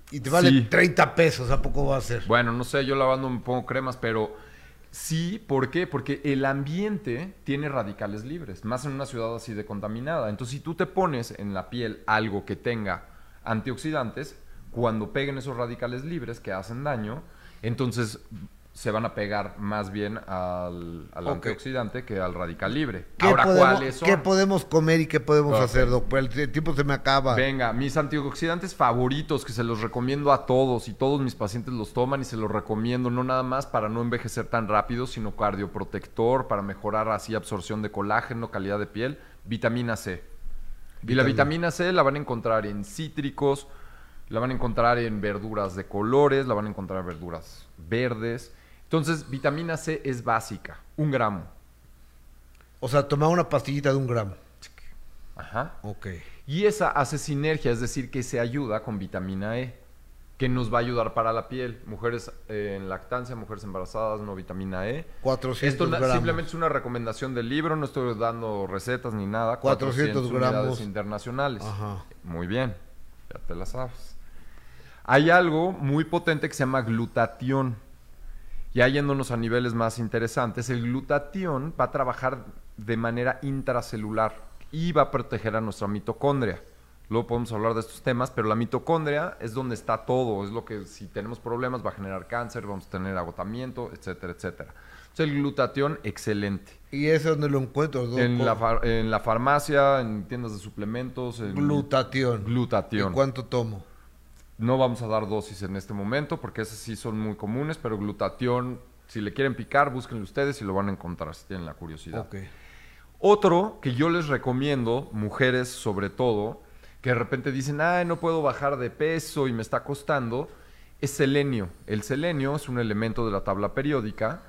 y te vale Sí. 30 pesos. ¿A poco va a ser? Bueno, no sé, yo lavando me pongo cremas, pero sí, ¿por qué? Porque el ambiente tiene radicales libres, más en una ciudad así de contaminada. Entonces, si tú te pones en la piel algo que tenga antioxidantes, cuando peguen esos radicales libres que hacen daño, entonces se van a pegar más bien al, antioxidante que al radical libre. ¿Qué Ahora, podemos, ¿cuáles son? ¿Qué podemos comer y qué podemos hacer, doc? Pues el tiempo se me acaba. Venga, mis antioxidantes favoritos que se los recomiendo a todos y todos mis pacientes los toman y se los recomiendo no nada más para no envejecer tan rápido, sino cardioprotector, para mejorar así absorción de colágeno, calidad de piel, vitamina C. Y la vitamina C la van a encontrar en cítricos, la van a encontrar en verduras de colores, la van a encontrar en verduras verdes. Entonces, vitamina C es básica, un gramo. O sea, tomar una pastillita de un gramo. Ajá. Ok. Y esa hace sinergia, es decir, que se ayuda con vitamina E, que nos va a ayudar para la piel. Mujeres eh, en lactancia, mujeres embarazadas, no vitamina E. 400 Esto gramos. simplemente es una recomendación del libro, no estoy dando recetas ni nada. 400 unidades gramos. internacionales. Ajá. Muy bien, ya te la sabes. Hay algo muy potente que se llama glutatión. Ya yéndonos a niveles más interesantes, el glutatión va a trabajar de manera intracelular y va a proteger a nuestra mitocondria. Luego podemos hablar de estos temas, pero la mitocondria es donde está todo, es lo que si tenemos problemas va a generar cáncer, vamos a tener agotamiento, etcétera, etcétera. Entonces el glutatión, excelente. ¿Y ese dónde lo encuentro? En la, ¿Con- far- en la farmacia, en tiendas de suplementos. en- Glutatión. Glutatión. ¿Y cuánto tomo? No vamos a dar dosis en este momento porque esas sí son muy comunes, pero glutatión, si le quieren picar, búsquenlo ustedes y lo van a encontrar si tienen la curiosidad. Otro que yo les recomiendo, mujeres sobre todo, que de repente dicen, ay, no puedo bajar de peso y me está costando, es selenio. El selenio es un elemento de la tabla periódica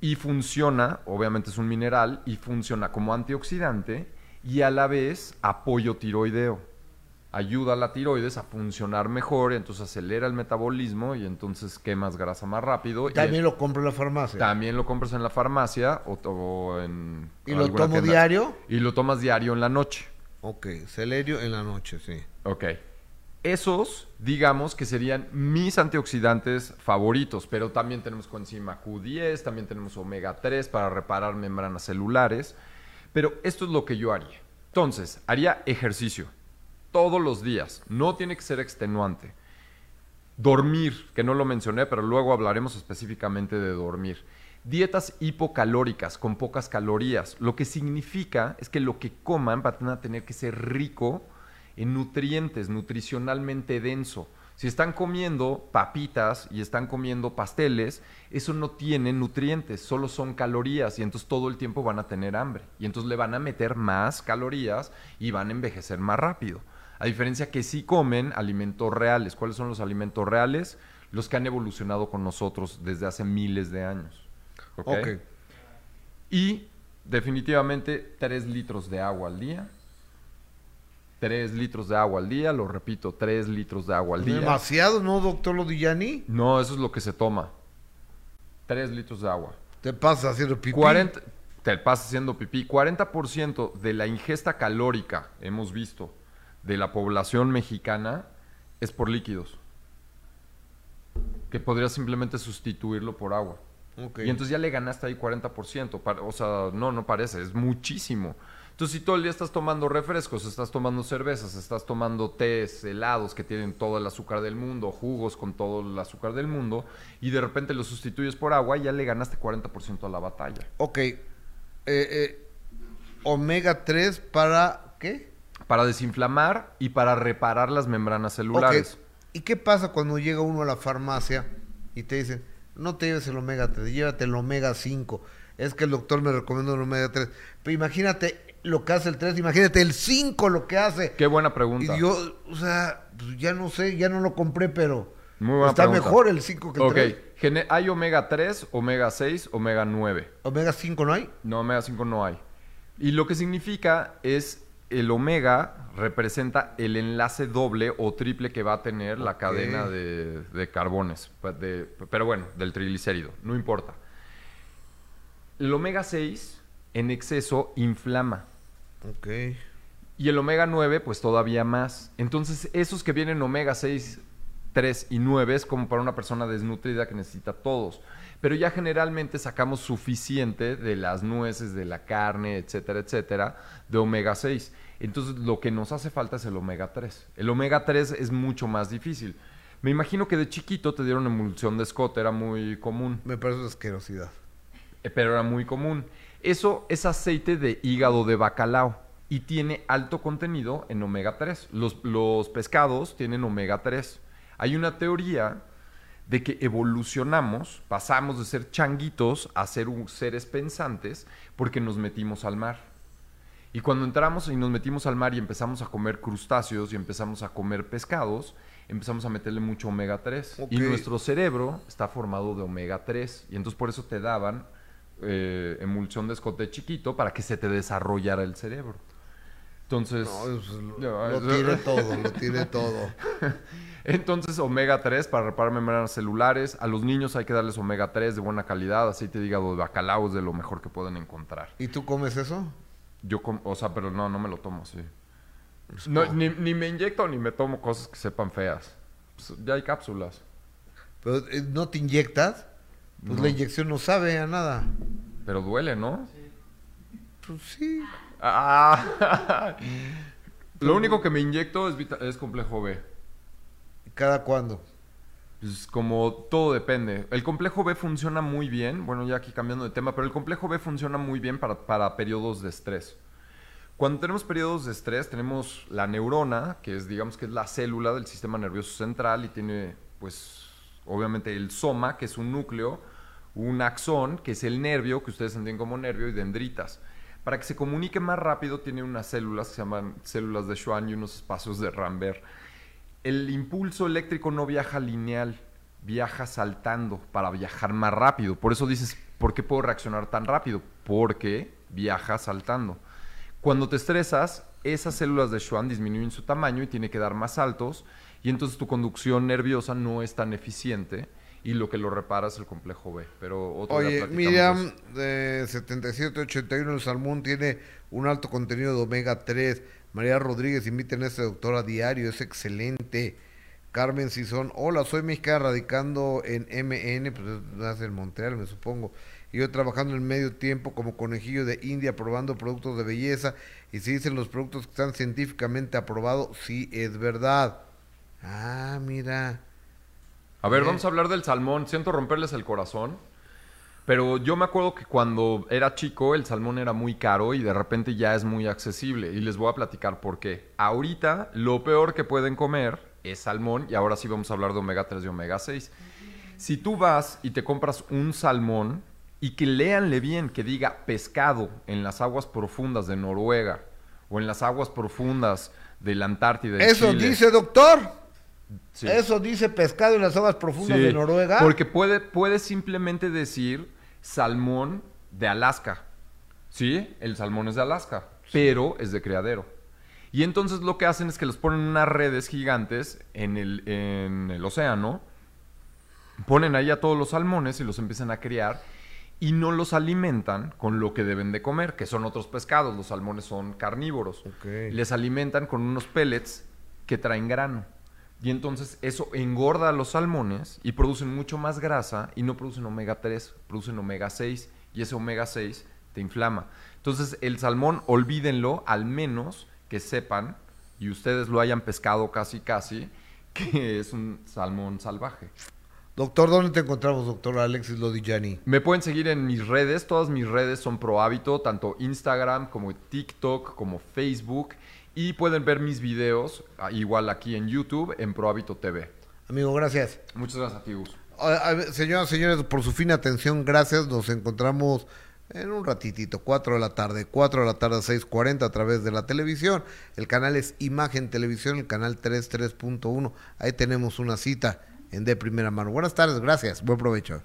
y funciona, obviamente es un mineral, y funciona como antioxidante y a la vez apoyo tiroideo. Ayuda a la tiroides a funcionar mejor, entonces acelera el metabolismo y entonces quemas grasa más rápido. y También lo compro en la farmacia. también lo compras en la farmacia o, o en... ¿Y lo tomo tienda. diario? Y lo tomas diario en la noche. Ok, celerio en la noche, sí. Ok. Esos, digamos que serían mis antioxidantes favoritos, pero también tenemos coenzima Q10, también tenemos omega 3 para reparar membranas celulares. Pero esto es lo que yo haría. Entonces, haría ejercicio todos los días. No tiene que ser extenuante. Dormir, que no lo mencioné, pero luego hablaremos específicamente de dormir. Dietas hipocalóricas, con pocas calorías. Lo que significa es que lo que coman va a tener que ser rico en nutrientes, nutricionalmente denso. Si están comiendo papitas y están comiendo pasteles, eso no tiene nutrientes, solo son calorías y entonces todo el tiempo van a tener hambre. Y entonces le van a meter más calorías y van a envejecer más rápido. A diferencia que sí comen alimentos reales. ¿Cuáles son los alimentos reales? Los que han evolucionado con nosotros desde hace miles de años. ¿Ok? Y definitivamente 3 litros de agua al día. 3 litros de agua al día, lo repito, 3 litros de agua al día. Demasiado, ¿no, doctor Lodillani? No, eso es lo que se toma. 3 litros de agua. Te pasa haciendo pipí. 40, te pasas haciendo pipí. 40% de la ingesta calórica, hemos visto, de la población mexicana es por líquidos. Que podrías simplemente sustituirlo por agua. Y entonces ya le ganaste ahí 40%. Pa- O sea, no, no parece, es muchísimo. Entonces, si todo el día estás tomando refrescos, estás tomando cervezas, estás tomando tés, helados que tienen todo el azúcar del mundo, jugos con todo el azúcar del mundo, y de repente lo sustituyes por agua, ya le ganaste 40% a la batalla. Ok. Eh, eh, omega 3 para qué? Para desinflamar y para reparar las membranas celulares. Ok. ¿Y qué pasa cuando llega uno a la farmacia y te dicen, no te lleves el omega 3, llévate el omega 5? Es que el doctor me recomendó el omega 3. Pero imagínate lo que hace el 3, imagínate el 5 lo que hace. Qué buena pregunta. Y yo, o sea, pues ya no sé, ya no lo compré, pero Muy buena está pregunta. mejor el 5 que el Ok, 3. gene- hay omega 3, omega 6, omega 9. Omega 5 no hay. No, omega 5 no hay. Y lo que significa es el omega representa el enlace doble o triple que va a tener la cadena de, de carbones. de- pero bueno, del triglicérido, no importa. El omega 6 en exceso inflama. Ok. Y el omega 9, pues todavía más. Entonces, esos que vienen omega 6, 3 y 9 es como para una persona desnutrida que necesita todos. Pero ya generalmente sacamos suficiente de las nueces, de la carne, etcétera, etcétera, de omega 6. Entonces, lo que nos hace falta es el omega 3. El omega 3 es mucho más difícil. Me imagino que de chiquito te dieron emulsión de Scott, era muy común. Me parece una asquerosidad. Eh, pero era muy común. Eso es aceite de hígado de bacalao y tiene alto contenido en omega 3. Los, los pescados tienen omega 3. Hay una teoría de que evolucionamos, pasamos de ser changuitos a ser seres pensantes porque nos metimos al mar. Y cuando entramos y nos metimos al mar y empezamos a comer crustáceos y empezamos a comer pescados, empezamos a meterle mucho omega 3. Y nuestro cerebro está formado de omega 3. Y entonces por eso te daban eh, emulsión de escote chiquito para que se te desarrollara el cerebro. Entonces, No, pues, lo, lo tiene todo, lo tiene todo. entonces omega 3 para reparar membranas celulares. A los niños hay que darles omega 3 de buena calidad. Aceite de hígado de bacalao es de lo mejor que pueden encontrar. ¿Y tú comes eso? Yo, com- o sea, pero no, no me lo tomo así. No, ni, ni me inyecto ni me tomo cosas que sepan feas. Pues, ya hay cápsulas. Pero, eh, ¿No te inyectas? Pues No. la inyección no sabe a nada. Pero duele, ¿no? Pues sí. Ah. Lo único que me inyecto es, es complejo B. ¿Cada cuándo? Pues como todo depende. El complejo B funciona muy bien, bueno, ya aquí cambiando de tema, pero el complejo B funciona muy bien para, para periodos de estrés. Cuando tenemos periodos de estrés, tenemos la neurona, que es, digamos, que es la célula del sistema nervioso central y tiene, pues, obviamente el soma, que es un núcleo, un axón, que es el nervio, que ustedes entienden como nervio, y dendritas. Para que se comunique más rápido, tiene unas células que se llaman células de Schwann y unos espacios de Rambert. El impulso eléctrico no viaja lineal, viaja saltando para viajar más rápido. Por eso dices, ¿por qué puedo reaccionar tan rápido? Porque viaja saltando. Cuando te estresas, esas células de Schwann disminuyen su tamaño y tiene que dar más saltos, y entonces tu conducción nerviosa no es tan eficiente y lo que lo repara es el complejo B. Pero otro Oye, Miriam, de eso. de 7781, el salmón tiene un alto contenido de omega 3. María Rodríguez, inviten a este doctor a diario, es excelente. Carmen Sison, hola, soy mexicana radicando en MN, pues nace en Montreal, me supongo. Y yo trabajando en medio tiempo como conejillo de India, probando productos de belleza. Y si dicen los productos que están científicamente aprobados, sí es verdad. Ah, mira. A ver, Eh. vamos a hablar del salmón. Siento romperles el corazón. Pero yo me acuerdo que cuando era chico el salmón era muy caro y de repente ya es muy accesible. Y les voy a platicar por qué. Ahorita lo peor que pueden comer es salmón y ahora sí vamos a hablar de omega 3 y omega 6. Si tú vas y te compras un salmón y que léanle bien que diga pescado en las aguas profundas de Noruega o en las aguas profundas de la Antártida. Eso Chile. dice, doctor. Sí. Eso dice pescado en las aguas profundas Sí, de Noruega. Porque puede, puede simplemente decir salmón de Alaska. ¿Sí? El salmón es de Alaska, pero es de criadero. Y entonces lo que hacen es que los ponen en unas redes gigantes en el, en el océano, ponen ahí a todos los salmones y los empiezan a criar y no los alimentan con lo que deben de comer, que son otros pescados. Los salmones son carnívoros. Les alimentan con unos pellets que traen grano. Y entonces eso engorda a los salmones y producen mucho más grasa y no producen omega 3, producen omega 6 y ese omega 6 te inflama. Entonces el salmón, olvídenlo, al menos que sepan y ustedes lo hayan pescado casi casi, que es un salmón salvaje. Doctor, ¿dónde te encontramos, doctor Alexis Lodillani? Me pueden seguir en mis redes, todas mis redes son pro hábito, tanto Instagram como TikTok como Facebook y pueden ver mis videos ah, igual aquí en YouTube en Pro Hábito TV. Amigo, gracias. Muchas gracias a ti, Gus. Señoras y señores, por su fina atención, gracias. Nos encontramos en un ratitito, 4 de la tarde, 4 de la tarde, 6.40 a través de la televisión. El canal es Imagen Televisión, el canal 33.1. Ahí tenemos una cita en de primera mano. Buenas tardes, gracias. Buen provecho.